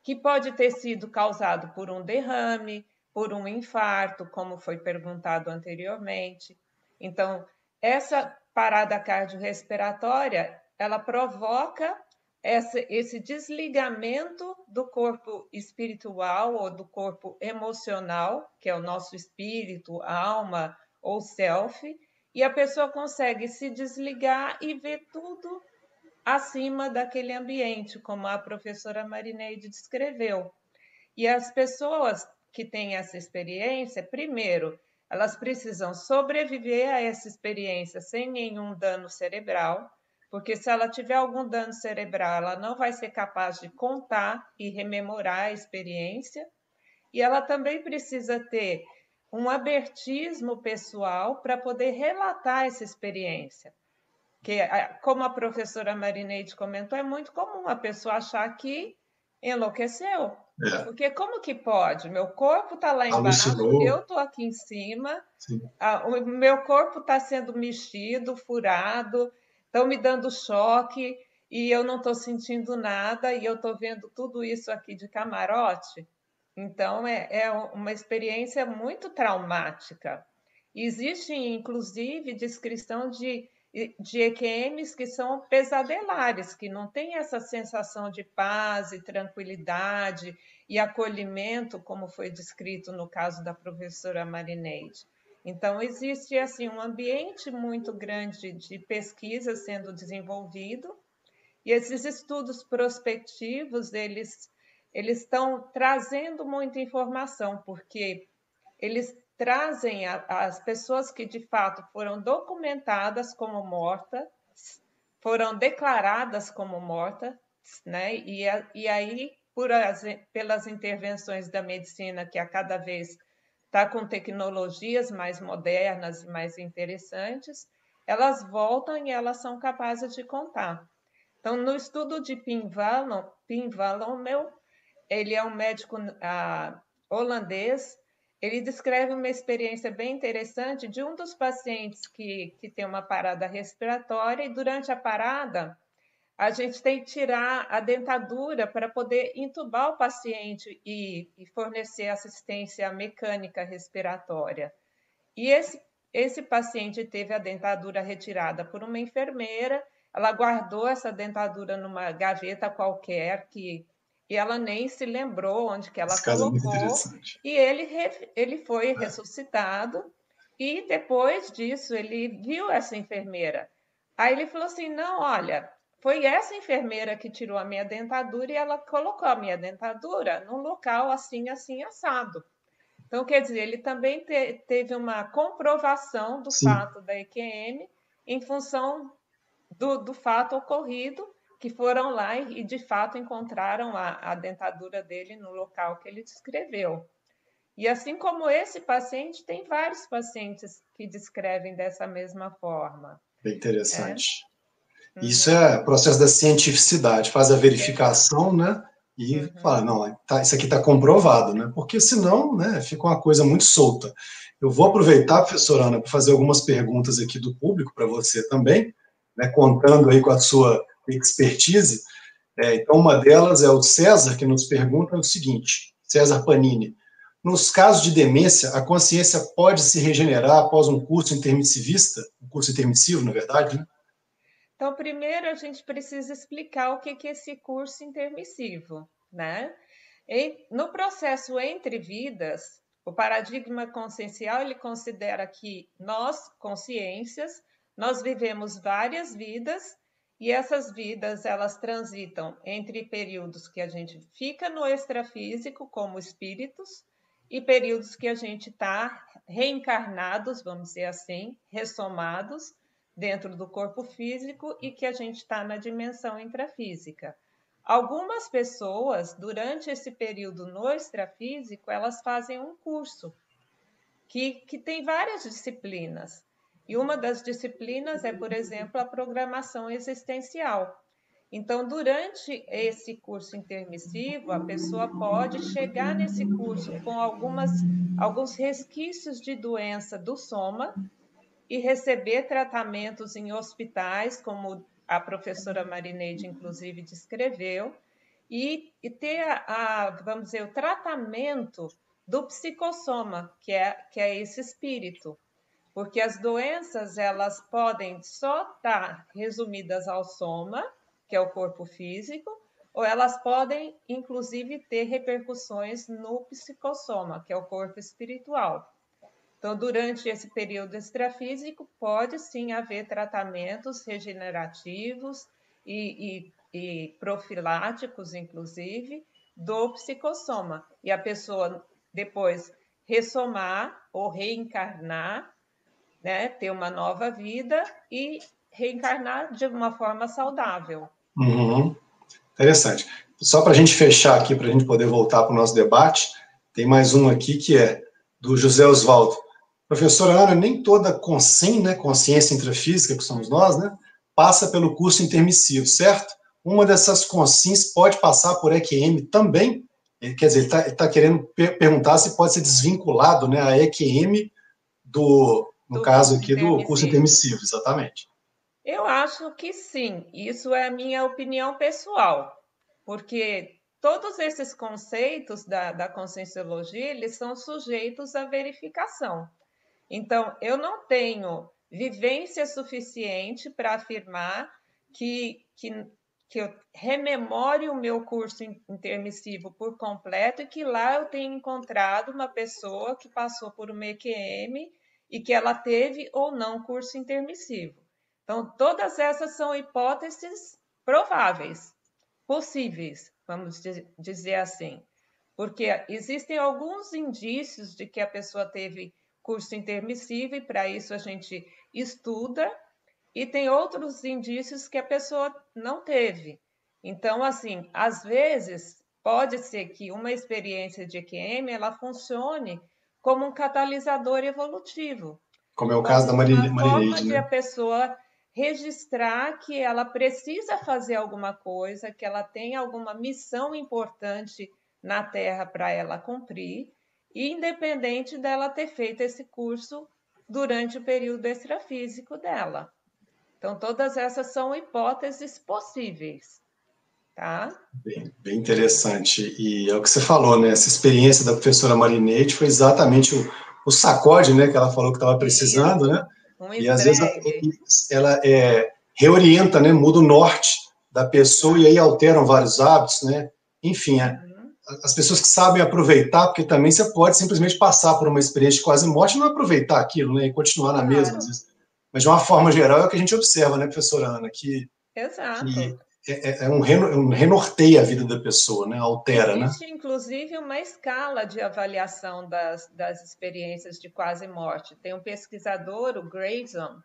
que pode ter sido causado por um derrame, por um infarto, como foi perguntado anteriormente. Então, essa parada cardiorrespiratória, ela provoca esse, esse desligamento do corpo espiritual ou do corpo emocional, que é o nosso espírito, alma ou self, e a pessoa consegue se desligar e ver tudo acima daquele ambiente, como a professora Marineide descreveu. E as pessoas que têm essa experiência, primeiro, elas precisam sobreviver a essa experiência sem nenhum dano cerebral, porque se ela tiver algum dano cerebral, ela não vai ser capaz de contar e rememorar a experiência. E ela também precisa ter um abertismo pessoal para poder relatar essa experiência. Que, como a professora Marineide comentou, é muito comum a pessoa achar que enlouqueceu. É. Porque como que pode? Meu corpo está lá embaixo, Alucinou. eu estou aqui em cima, a, o meu corpo está sendo mexido, furado, estão me dando choque e eu não estou sentindo nada e eu estou vendo tudo isso aqui de camarote. Então, é, é uma experiência muito traumática. Existe, inclusive, descrição de, de EQMs que são pesadelares, que não têm essa sensação de paz e tranquilidade e acolhimento, como foi descrito no caso da professora Marineide. Então, existe assim um ambiente muito grande de pesquisa sendo desenvolvido, e esses estudos prospectivos, eles eles estão trazendo muita informação, porque eles trazem a, as pessoas que de fato foram documentadas como mortas, foram declaradas como mortas, né? E, a, e aí, por as, pelas intervenções da medicina, que a cada vez está com tecnologias mais modernas e mais interessantes, elas voltam e elas são capazes de contar. Então, no estudo de Pim meu, ele é um médico uh, holandês. Ele descreve uma experiência bem interessante de um dos pacientes que, que tem uma parada respiratória, e durante a parada, a gente tem que tirar a dentadura para poder entubar o paciente e, e fornecer assistência mecânica respiratória. E esse, esse paciente teve a dentadura retirada por uma enfermeira, ela guardou essa dentadura numa gaveta qualquer que e ela nem se lembrou onde que ela Esse colocou. É e ele, ele foi é. ressuscitado e depois disso ele viu essa enfermeira. Aí ele falou assim: "Não, olha, foi essa enfermeira que tirou a minha dentadura e ela colocou a minha dentadura num local assim, assim assado". Então, quer dizer, ele também te, teve uma comprovação do Sim. fato da EQM em função do, do fato ocorrido que foram lá e, de fato, encontraram a, a dentadura dele no local que ele descreveu. E assim como esse paciente, tem vários pacientes que descrevem dessa mesma forma.
Bem interessante. É? Isso é processo da cientificidade, faz a verificação, né? E uhum. fala, não, tá, isso aqui está comprovado, né? Porque senão, né, fica uma coisa muito solta. Eu vou aproveitar, professora Ana, para fazer algumas perguntas aqui do público para você também, né, contando aí com a sua expertise. É, então, uma delas é o César, que nos pergunta o seguinte: César Panini. Nos casos de demência, a consciência pode se regenerar após um curso intermissivista? Um curso intermissivo, na verdade, né?
Então, primeiro a gente precisa explicar o que é esse curso intermissivo, né? No processo entre vidas, o paradigma consciencial ele considera que nós, consciências, nós vivemos várias vidas e essas vidas, elas transitam entre períodos que a gente fica no extrafísico como espíritos e períodos que a gente está reencarnados, vamos dizer assim, ressomados dentro do corpo físico e que a gente está na dimensão intrafísica. Algumas pessoas, durante esse período no extrafísico, elas fazem um curso que, que tem várias disciplinas. E uma das disciplinas é, por exemplo, a programação existencial. Então, durante esse curso intermissivo, a pessoa pode chegar nesse curso com algumas, alguns resquícios de doença do soma e receber tratamentos em hospitais, como a professora Marineide, inclusive, descreveu, e, e ter, a, a, vamos dizer, o tratamento do psicossoma, que é, que é esse espírito. Porque as doenças, elas podem só estar resumidas ao soma, que é o corpo físico, ou elas podem, inclusive, ter repercussões no psicossoma, que é o corpo espiritual. Então, durante esse período extrafísico, pode sim haver tratamentos regenerativos e, e, e profiláticos, inclusive, do psicossoma. E a pessoa depois ressomar ou reencarnar, né, ter uma nova vida e reencarnar de uma forma saudável.
Uhum. Interessante. Só para a gente fechar aqui, para a gente poder voltar para o nosso debate, tem mais um aqui que é do José Oswaldo. Professora Ana, nem toda consciência, né, consciência intrafísica, que somos nós, né, passa pelo curso intermissivo, certo? Uma dessas consciências pode passar por EQM também? Quer dizer, ele está tá querendo per perguntar se pode ser desvinculado né, a EQM do, no do caso aqui, do curso intermissivo, exatamente.
Eu acho que sim, isso é a minha opinião pessoal, porque todos esses conceitos da, da conscienciologia, eles são sujeitos à verificação. Então, eu não tenho vivência suficiente para afirmar que, que, que eu rememore o meu curso intermissivo por completo e que lá eu tenha encontrado uma pessoa que passou por uma EQM e que ela teve ou não curso intermissivo. Então, todas essas são hipóteses prováveis, possíveis, vamos dizer assim, porque existem alguns indícios de que a pessoa teve curso intermissivo, e para isso a gente estuda, e tem outros indícios que a pessoa não teve. Então, assim, às vezes pode ser que uma experiência de EQM ela funcione como um catalisador evolutivo.
Como é o caso da Maria Uma forma
de né? a pessoa registrar que ela precisa fazer alguma coisa, que ela tem alguma missão importante na Terra para ela cumprir, independente dela ter feito esse curso durante o período extrafísico dela. Então, todas essas são hipóteses possíveis. Tá?
Bem, bem interessante. E é o que você falou, né? Essa experiência da professora Marinete foi exatamente o, o sacode, né? Que ela falou que estava precisando, né? Um e às vezes ela, ela é, reorienta, né? Muda o norte da pessoa e aí alteram vários hábitos, né? Enfim, é, as pessoas que sabem aproveitar, porque também você pode simplesmente passar por uma experiência de quase morte e não aproveitar aquilo, né, e continuar na claro. mesma. Mas de uma forma geral é o que a gente observa, né, professora Ana, que,
Exato.
que é, é, é um, reno, um renorteia a vida da pessoa, né, altera,
né? Existe,
né?
inclusive, uma escala de avaliação das, das experiências de quase morte. Tem um pesquisador, o Grayson,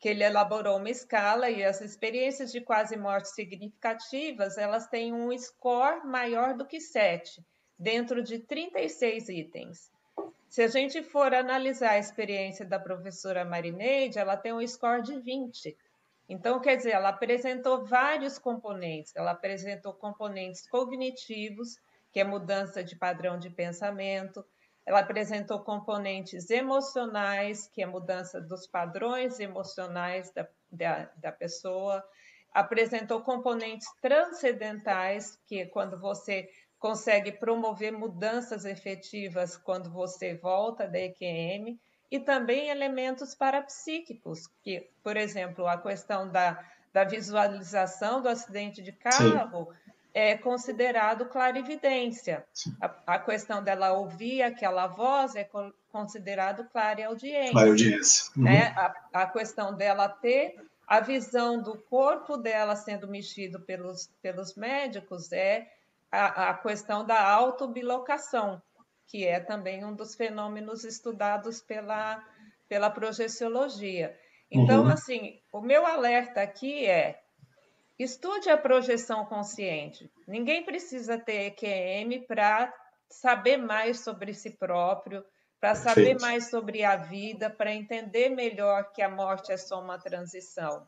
que ele elaborou uma escala e as experiências de quase morte significativas, elas têm um score maior do que 7, dentro de 36 itens. Se a gente for analisar a experiência da professora Marineide, ela tem um score de 20. Então, quer dizer, ela apresentou vários componentes. Ela apresentou componentes cognitivos, que é mudança de padrão de pensamento, ela apresentou componentes emocionais, que é mudança dos padrões emocionais da, da, da pessoa, apresentou componentes transcendentais, que é quando você consegue promover mudanças efetivas quando você volta da EQM, e também elementos parapsíquicos, que, por exemplo, a questão da, da visualização do acidente de carro, Sim é considerado clarividência. A, a, questão dela ouvir aquela voz é co considerado clareaudiência.
Clareaudiência.
Uhum. Né? A, a questão dela ter a visão do corpo dela sendo mexido pelos, pelos médicos é a, a questão da autobilocação, que é também um dos fenômenos estudados pela, pela projeciologia. Então, uhum. assim, o meu alerta aqui é estude a projeção consciente. Ninguém precisa ter EQM para saber mais sobre si próprio, para saber mais sobre a vida, para entender melhor que a morte é só uma transição.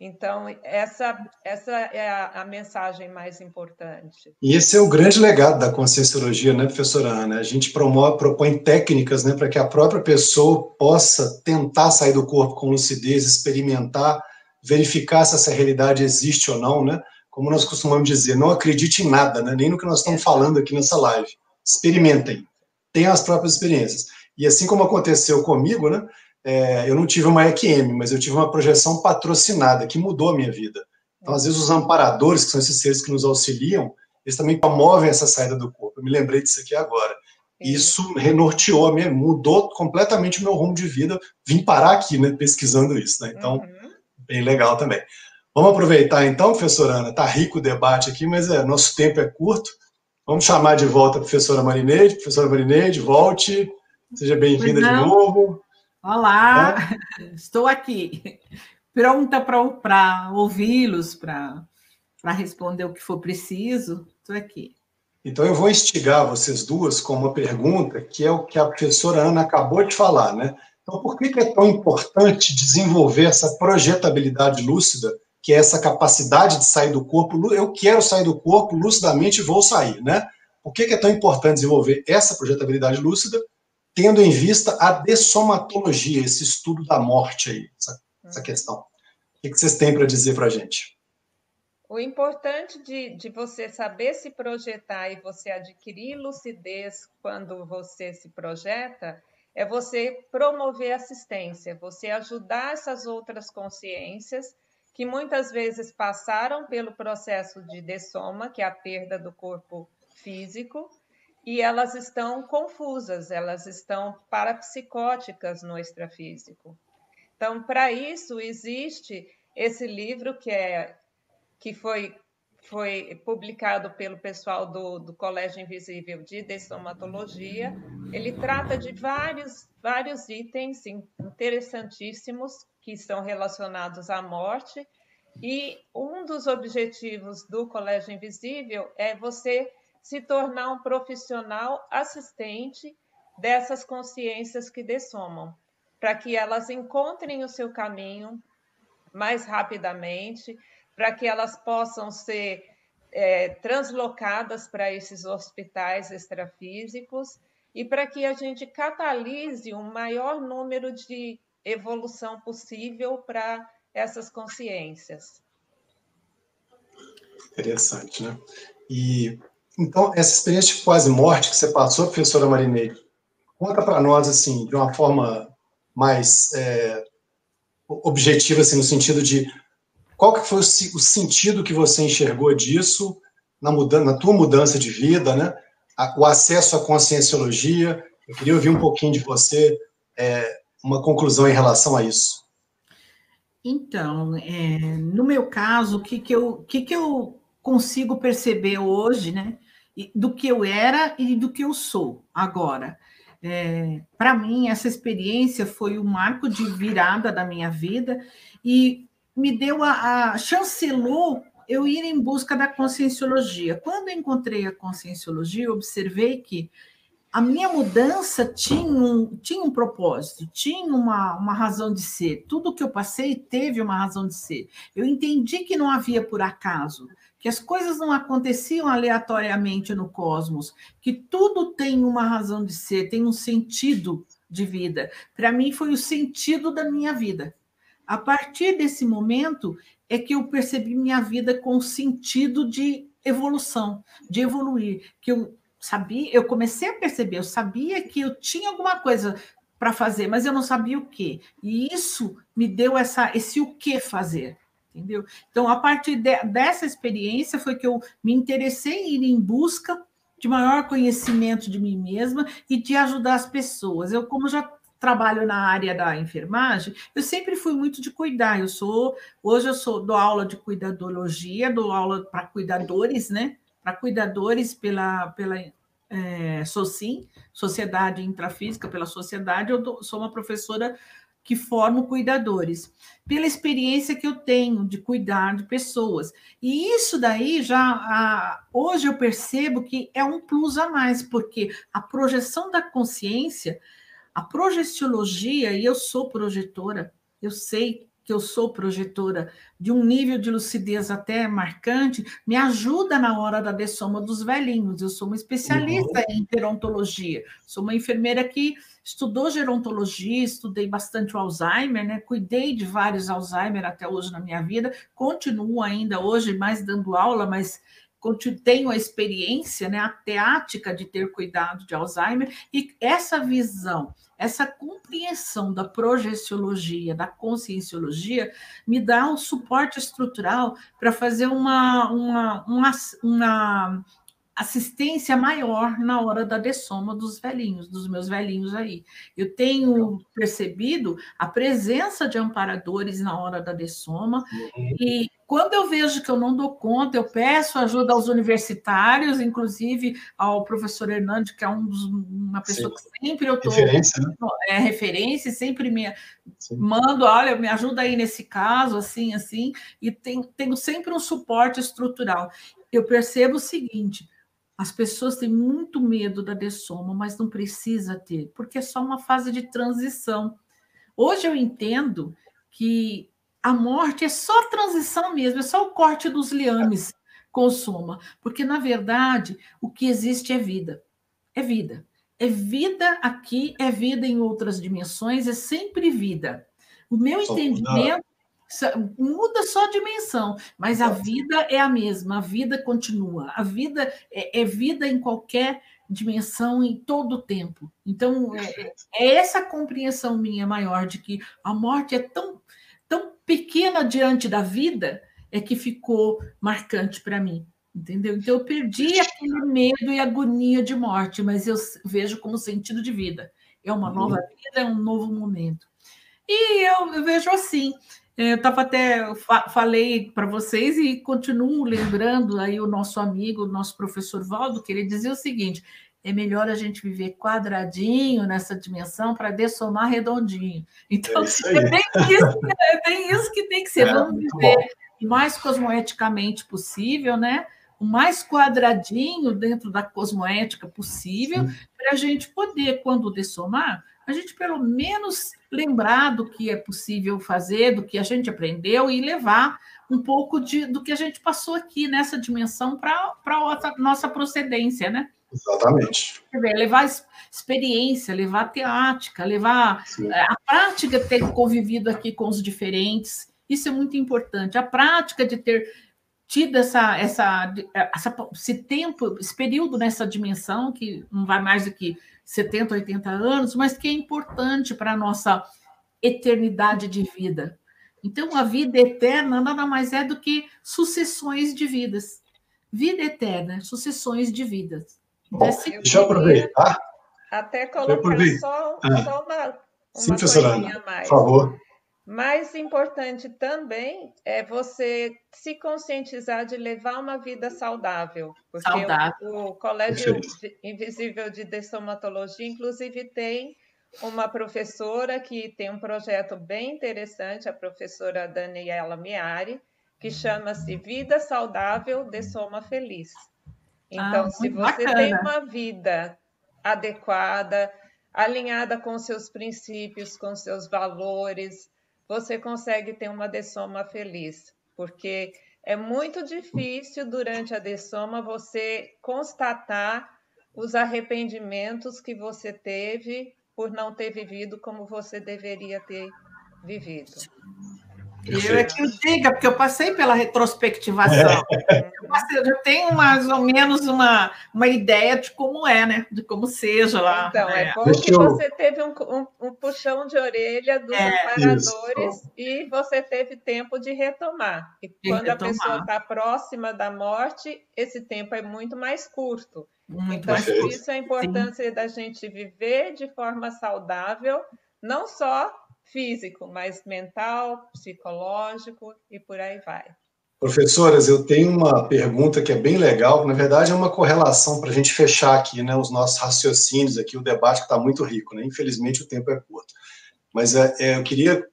Então, essa, essa é a, a, mensagem mais importante.
E esse é o grande legado da conscienciologia, né, professora Ana? A gente promove, propõe técnicas né, para que a própria pessoa possa tentar sair do corpo com lucidez, experimentar, verificar se essa realidade existe ou não, né? Como nós costumamos dizer, não acredite em nada, né? nem no que nós estamos falando aqui nessa live. Experimentem, tenham as próprias experiências. E assim como aconteceu comigo, né? é, eu não tive uma EQM, mas eu tive uma projeção patrocinada, que mudou a minha vida. Então, às vezes, os amparadores, que são esses seres que nos auxiliam, eles também promovem essa saída do corpo. Eu me lembrei disso aqui agora. Isso renorteou, a minha, mudou completamente o meu rumo de vida. Vim parar aqui, né, pesquisando isso. Né? Então, uhum. Bem legal também. Vamos aproveitar então, professora Ana, está rico o debate aqui, mas é, nosso tempo é curto. Vamos chamar de volta a professora Marineide. Professora Marineide, volte. Seja bem-vinda de novo.
Olá, estou aqui, pronta para ouvi-los, para responder o que for preciso. Estou aqui.
Então, eu vou instigar vocês duas com uma pergunta, que é o que a professora Ana acabou de falar, né? Então, por que é tão importante desenvolver essa projetabilidade lúcida, que é essa capacidade de sair do corpo? Eu quero sair do corpo lucidamente e vou sair, né? Por que é tão importante desenvolver essa projetabilidade lúcida tendo em vista a dessomatologia, esse estudo da morte aí, essa, essa questão. O que vocês têm para dizer para a gente?
O importante de, de você saber se projetar e você adquirir lucidez quando você se projeta é você promover assistência, você ajudar essas outras consciências que muitas vezes passaram pelo processo de dessoma, que é a perda do corpo físico, e elas estão confusas, elas estão parapsicóticas no extrafísico. Então, para isso existe esse livro que é que foi foi publicado pelo pessoal do, do Colégio Invisível de Dessomatologia. Ele trata de vários, vários itens interessantíssimos que estão relacionados à morte. E um dos objetivos do Colégio Invisível é você se tornar um profissional assistente dessas consciências que dessomam, para que elas encontrem o seu caminho mais rapidamente, para que elas possam ser é, translocadas para esses hospitais extrafísicos e para que a gente catalise o um maior número de evolução possível para essas consciências.
Interessante, né? E então, essa experiência de quase morte que você passou, professora Marinei, conta para nós, assim, de uma forma mais é, objetiva, assim, no sentido de qual que foi o, o, sentido que você enxergou disso na, mudança, na tua mudança de vida, né? o acesso à conscienciologia. Eu queria ouvir um pouquinho de você, é, uma conclusão em relação a isso.
Então, é, no meu caso, o que, que, eu, que, que eu consigo perceber hoje, né? do que eu era e do que eu sou agora. É, Para mim, essa experiência foi um marco de virada da minha vida e me deu a, a chancelou eu ir em busca da conscienciologia. Quando encontrei a conscienciologia, observei que a minha mudança tinha um, tinha um propósito, tinha uma, uma razão de ser. Tudo que eu passei teve uma razão de ser. Eu entendi que não havia por acaso que as coisas não aconteciam aleatoriamente no cosmos, que tudo tem uma razão de ser, tem um sentido de vida. Para mim, foi o sentido da minha vida. A partir desse momento é que eu percebi minha vida com sentido de evolução, de evoluir, que eu sabia, eu comecei a perceber, eu sabia que eu tinha alguma coisa para fazer, mas eu não sabia o que. E isso me deu essa esse o que fazer entendeu? Então, a partir de, dessa experiência foi que eu me interessei em ir em busca de maior conhecimento de mim mesma e de ajudar as pessoas. Eu, como já trabalho na área da enfermagem, eu sempre fui muito de cuidar. Eu sou, hoje eu sou dou aula de cuidadologia, dou aula para cuidadores, né? Para cuidadores pela pela é, SOCIM, Sociedade Intrafísica pela Sociedade, eu dou, sou uma professora que formam cuidadores, pela experiência que eu tenho de cuidar de pessoas. E isso daí já a, hoje eu percebo que é um plus a mais, porque a projeção da consciência, a projeciologia, e eu sou projetora, eu sei que eu sou projetora de um nível de lucidez até marcante, me ajuda na hora da dessoma dos velhinhos. Eu sou uma especialista uhum. em gerontologia, sou uma enfermeira que estudou gerontologia, estudei bastante o Alzheimer, né? Cuidei de vários Alzheimer até hoje na minha vida, continuo ainda hoje mais dando aula, mas tenho a experiência, né, a teática de ter cuidado de Alzheimer, e essa visão, essa compreensão da projeciologia, da conscienciologia, me dá um suporte estrutural para fazer uma, uma, uma, uma assistência maior na hora da dessoma dos velhinhos, dos meus velhinhos aí. Eu tenho percebido a presença de amparadores na hora da dessoma uhum. e quando eu vejo que eu não dou conta, eu peço ajuda aos universitários, inclusive ao professor Hernandes, que é um dos, uma pessoa Sim. que sempre eu estou. Referência, né? É referência, sempre me Sim. mando, olha, me ajuda aí nesse caso, assim, assim, e tem, tenho sempre um suporte estrutural. Eu percebo o seguinte: as pessoas têm muito medo da dessoma, mas não precisa ter, porque é só uma fase de transição. Hoje eu entendo que a morte é só transição mesmo, é só o corte dos liames com soma, porque na verdade o que existe é vida. É vida. É vida aqui, é vida em outras dimensões, é sempre vida. O meu só entendimento Muda só a dimensão, mas a vida é a mesma, a vida continua. A vida é, é vida em qualquer dimensão, em todo o tempo. Então, é, é, essa compreensão minha maior de que a morte é tão, tão pequena diante da vida, é que ficou marcante para mim. Entendeu? Então, eu perdi aquele medo e agonia de morte, mas eu vejo como sentido de vida. É uma nova uhum. vida, é um novo momento. E eu, eu vejo assim, eu estava até falei para vocês e continuo lembrando aí o nosso amigo, o nosso professor Valdo, que ele dizia o seguinte: é melhor a gente viver quadradinho nessa dimensão para dessomar redondinho. Então, é, é, bem isso, é bem isso que tem que ser. É, Vamos viver o mais cosmoeticamente possível, né? O mais quadradinho dentro da cosmoética possível, para a gente poder, quando dessomar, a gente pelo menos lembrar do que é possível fazer, do que a gente aprendeu e levar um pouco de, do que a gente passou aqui nessa dimensão para a nossa procedência, né?
Exatamente.
Levar experiência, levar teática, levar Sim. Eh, a prática de ter convivido aqui com os diferentes. Isso é muito importante. A prática de ter tido essa, essa, essa, esse tempo, esse período nessa dimensão, que não vai mais do que 70, 80 anos, mas que é importante para a nossa eternidade de vida. Então, a vida eterna nada mais é do que sucessões de vidas. Vida eterna, sucessões de vidas.
Bom, deixa eu aproveitar.
Até colocar só, ah. só uma, uma
Sim, coisinha mais. Por favor.
Mais importante também é você se conscientizar de levar uma vida saudável, porque saudável. O, o, Colégio Invisível de Dessomatologia, inclusive, tem uma professora que tem um projeto bem interessante, a professora Daniela Miari, que chama-se Vida Saudável de Soma Feliz. Então, ah, se você bacana. tem uma vida adequada, alinhada com seus princípios, com seus valores, você consegue ter uma dessoma feliz, porque é muito difícil durante a dessoma você constatar os arrependimentos que você teve por não ter vivido como você deveria ter vivido.
Eu é que eu diga, porque eu passei pela retrospectivação. É. Eu, passei, eu, já tenho mais ou menos uma, uma ideia de como é, né? De como seja lá.
Então, é, é bom que você teve um, um, um, puxão de orelha dos é, e você teve tempo de retomar. E de quando retomar. a pessoa está próxima da morte, esse tempo é muito mais curto. Muito então, mais curto. isso é a importância Sim. da gente viver de forma saudável, não só físico, mas mental, psicológico e por aí vai.
Professoras, eu tenho uma pergunta que é bem legal, na verdade é uma correlação para a gente fechar aqui, né, os nossos raciocínios aqui, o debate que está muito rico, né, infelizmente o tempo é curto. mas é, é, eu queria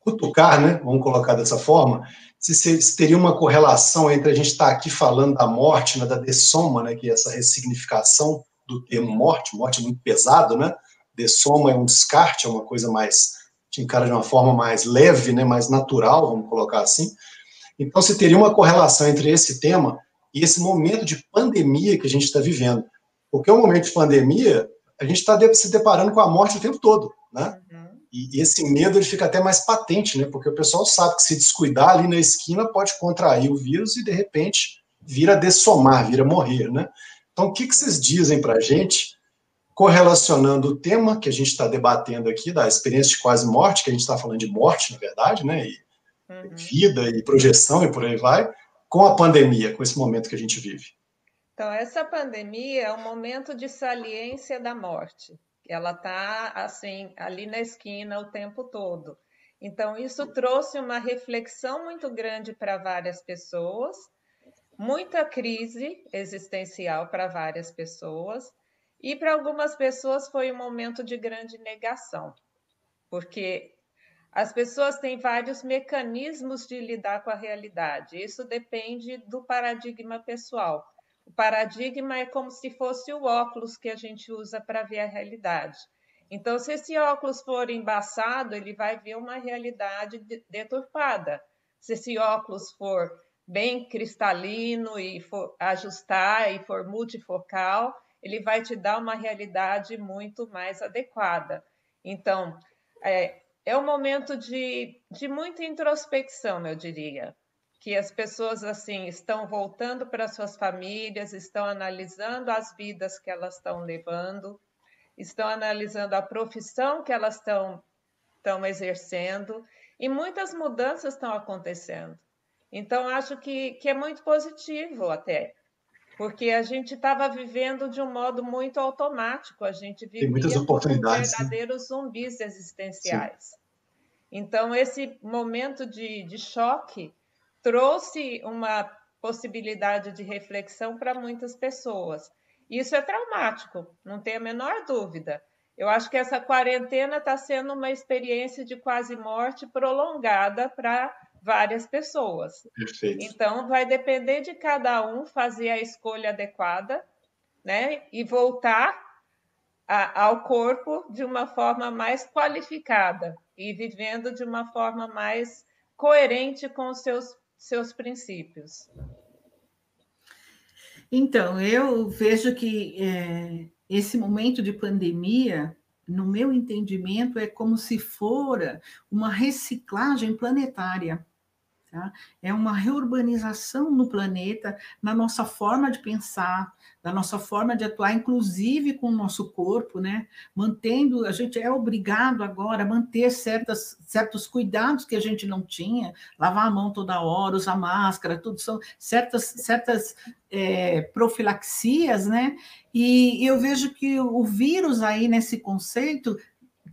cutucar, né, vamos colocar dessa forma, se, se, teria uma correlação entre a gente estar tá aqui falando da morte, né, da dessoma, né, que é essa ressignificação do termo morte, morte é muito pesado, né, dessoma é um descarte, é uma coisa mais, te encara de uma forma mais leve, né, mais natural, vamos colocar assim. Então, se teria uma correlação entre esse tema e esse momento de pandemia que a gente está vivendo. Porque o um momento de pandemia, a gente está se deparando com a morte o tempo todo, né? Uhum. E esse medo ele fica até mais patente, né? Porque o pessoal sabe que se descuidar ali na esquina pode contrair o vírus e de repente vira dessomar, vira morrer, né? Então, o que, que vocês dizem para a gente, correlacionando o tema que a gente está debatendo aqui, da experiência de quase morte, que a gente está falando de morte, na verdade, né? E uhum. vida e projeção e por aí vai, com a pandemia, com esse momento que a gente vive?
Então, essa pandemia é um momento de saliência da morte. Ela está assim ali na esquina o tempo todo. Então, isso trouxe uma reflexão muito grande para várias pessoas, muita crise existencial para várias pessoas, e para algumas pessoas foi um momento de grande negação, porque as pessoas têm vários mecanismos de lidar com a realidade. Isso depende do paradigma pessoal. O paradigma é como se fosse o óculos que a gente usa para ver a realidade. Então, se esse óculos for embaçado, ele vai ver uma realidade deturpada. Se esse óculos for bem cristalino e for ajustar e for multifocal, ele vai te dar uma realidade muito mais adequada. Então, é, é um momento de, de muita introspecção, eu diria, que as pessoas assim estão voltando para suas famílias, estão analisando as vidas que elas estão levando, estão analisando a profissão que elas estão, estão exercendo, e muitas mudanças estão acontecendo. Então, acho que, que é muito positivo até, porque a gente estava vivendo de um modo muito automático, a gente vivia
Tem muitas oportunidades,
né? verdadeiros né? zumbis existenciais. Sim. Então, esse momento de, de choque trouxe uma possibilidade de reflexão para muitas pessoas. Isso é traumático, não tem a menor dúvida. Eu acho que essa quarentena está sendo uma experiência de quase morte prolongada para várias pessoas.
Perfeito.
Então, vai depender de cada um fazer a escolha adequada, né? E voltar a, ao corpo de uma forma mais qualificada e vivendo de uma forma mais coerente com os seus, seus princípios.
Então, eu vejo que é, esse momento de pandemia, no meu entendimento, é como se fora uma reciclagem planetária. Tá? É uma reurbanização no planeta, na nossa forma de pensar, da nossa forma de atuar, inclusive com o nosso corpo, né? Mantendo, a gente é obrigado agora a manter certas, certos cuidados que a gente não tinha, lavar a mão toda hora, usar máscara, tudo são certas, certas é, profilaxias, né? E, e eu vejo que o vírus aí nesse conceito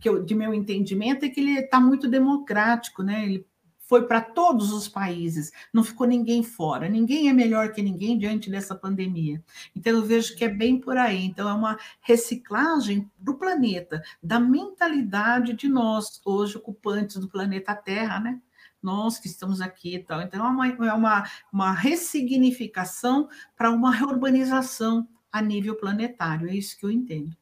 que eu, de meu entendimento é que ele está muito democrático, né? Ele foi para todos os países, não ficou ninguém fora, ninguém é melhor que ninguém diante dessa pandemia. Então, eu vejo que é bem por aí. Então, é uma reciclagem do planeta, da mentalidade de nós, hoje ocupantes do planeta Terra, né? Nós que estamos aqui e tal. Então, é uma, é uma, uma ressignificação para uma reurbanização a nível planetário, é isso que eu entendo.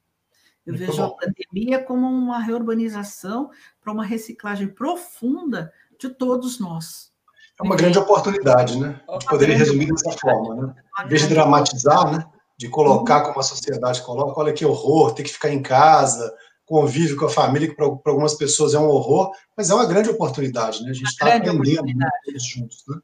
Eu Muito vejo bom. a pandemia como uma reurbanização para uma reciclagem profunda de todos nós.
É uma grande oportunidade, né? A gente poderia resumir dessa forma, né? Em vez de dramatizar, né? De colocar como a sociedade coloca, olha que horror, ter que ficar em casa, convive com a família, que para algumas pessoas é um horror, mas é uma grande oportunidade, né? A gente está aprendendo todos juntos, né?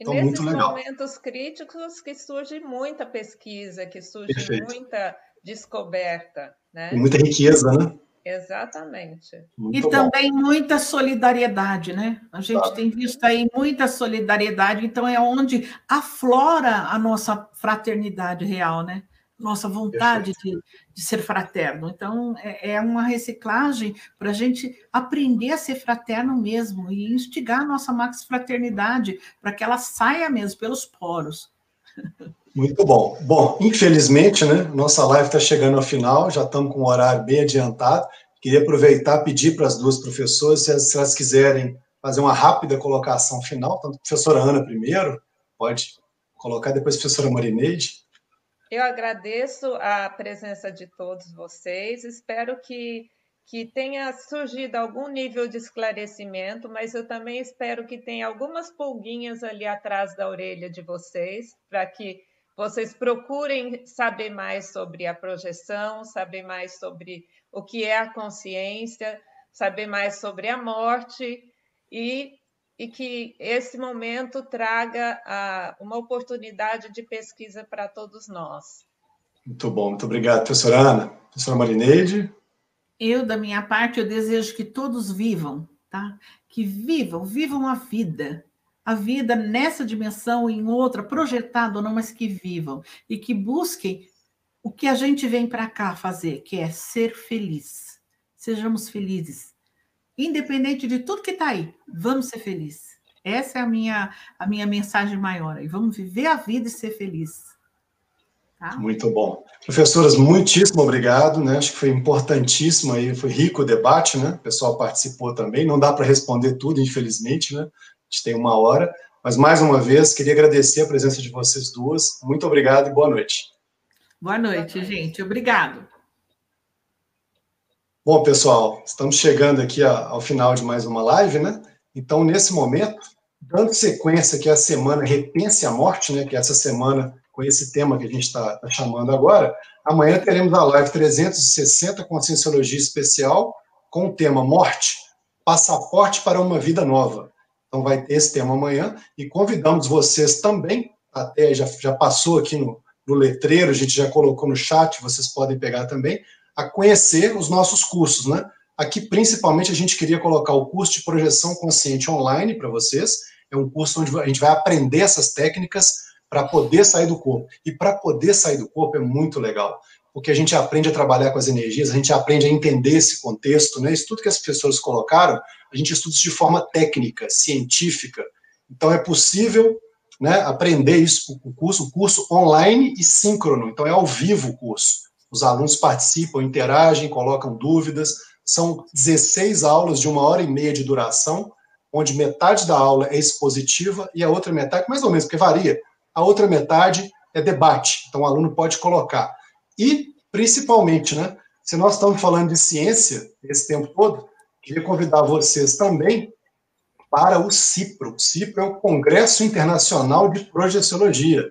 Então, e nesses momentos críticos que surge muita pesquisa, que surge Perfeito. muita descoberta, né?
E muita riqueza, né?
Exatamente.
Muito e bom. também muita solidariedade, né? A gente tá. tem visto aí muita solidariedade, então é onde aflora a nossa fraternidade real, né? Nossa vontade de, de, ser fraterno. Então, é, é uma reciclagem para a gente aprender a ser fraterno mesmo e instigar a nossa max fraternidade para que ela saia mesmo pelos poros.
Muito bom. Bom, infelizmente, né, nossa live está chegando ao final, já estamos com o horário bem adiantado. Queria aproveitar e pedir para as duas professoras, se elas quiserem fazer uma rápida colocação final, tanto a professora Ana primeiro, pode colocar, depois a professora Marineide.
Eu agradeço a presença de todos vocês, espero que, que tenha surgido algum nível de esclarecimento, mas eu também espero que tenha algumas pulguinhas ali atrás da orelha de vocês, para que vocês procurem saber mais sobre a projeção, saber mais sobre o que é a consciência, saber mais sobre a morte e, e que esse momento traga a, uma oportunidade de pesquisa para todos nós.
Muito bom, muito obrigado, professora Ana. Professora Marineide?
Eu, da minha parte, eu desejo que todos vivam, tá? Que vivam, vivam a vida, a vida nessa dimensão, em outra, projetada ou não, mas que vivam e que busquem o que a gente vem para cá fazer, que é ser feliz. Sejamos felizes. Independente de tudo que está aí, vamos ser felizes. Essa é a minha, a minha mensagem maior. E vamos viver a vida e ser felizes.
Tá? Muito bom. Professoras, muitíssimo obrigado, né? Acho que foi importantíssimo aí, foi rico o debate, né? O pessoal participou também. Não dá para responder tudo, infelizmente, né? A gente tem uma hora. Mas, mais uma vez, queria agradecer a presença de vocês duas. Muito obrigado e boa noite.
Boa noite, gente. Obrigado.
Bom, pessoal, estamos chegando aqui ao final de mais uma live, né? Então, nesse momento, dando sequência aqui à semana Repense a Morte, né? Que é essa semana com esse tema que a gente está tá chamando agora, amanhã teremos a live 360 Conscienciologia Especial com o tema Morte, Passaporte para uma Vida Nova. Então, vai ter esse tema amanhã e convidamos vocês também, até já, já passou aqui no, no letreiro, a gente já colocou no chat, vocês podem pegar também, a conhecer os nossos cursos, né? Aqui, principalmente, a gente queria colocar o curso de projeção consciente online para vocês. É um curso onde a gente vai aprender essas técnicas para poder sair do corpo. E para poder sair do corpo é muito legal, porque a gente aprende a trabalhar com as energias, a gente aprende a entender esse contexto, né? Isso tudo que as pessoas colocaram, a gente estuda isso de forma técnica, científica. Então, é possível né, aprender isso, o curso, o curso online e síncrono, então é ao vivo o curso. Os alunos participam, interagem, colocam dúvidas. São 16 aulas de uma hora e meia de duração, onde metade da aula é expositiva e a outra metade, mais ou menos, porque varia, a outra metade é debate. Então o aluno pode colocar. E, principalmente, né, se nós estamos falando de ciência esse tempo todo, queria convidar vocês também para o CIPRO. O CIPRO é o Congresso Internacional de Projeciologia.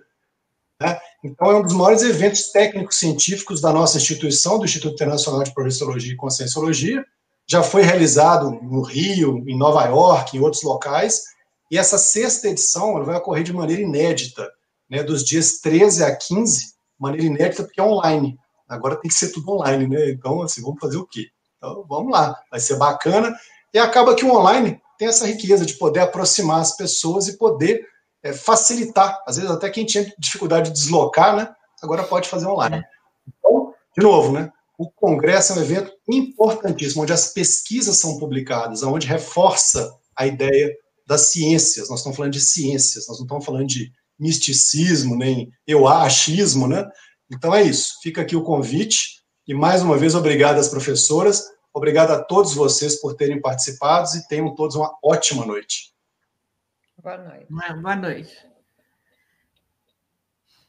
Né? Então, é um dos maiores eventos técnicos científicos da nossa instituição, do Instituto Internacional de Projeciologia e Conscienciologia. Já foi realizado no Rio, em Nova York, em outros locais. E essa sexta edição vai ocorrer de maneira inédita, né, dos dias 13 a 15, maneira inédita porque é online. Agora tem que ser tudo online, né? Então, assim, vamos fazer o quê? Então, vamos lá, vai ser bacana. E acaba que o online tem essa riqueza de poder aproximar as pessoas e poder é, facilitar. Às vezes, até quem tinha dificuldade de deslocar, né, agora pode fazer online. Então, de novo, né, o Congresso é um evento importantíssimo, onde as pesquisas são publicadas, onde reforça a ideia das ciências. Nós estamos falando de ciências, nós não estamos falando de misticismo, nem eu achismo, né? Então é isso. Fica aqui o convite. E mais uma vez, obrigado às professoras. Obrigado a todos vocês por terem participado e tenham todos uma ótima noite.
Boa noite.
Boa noite.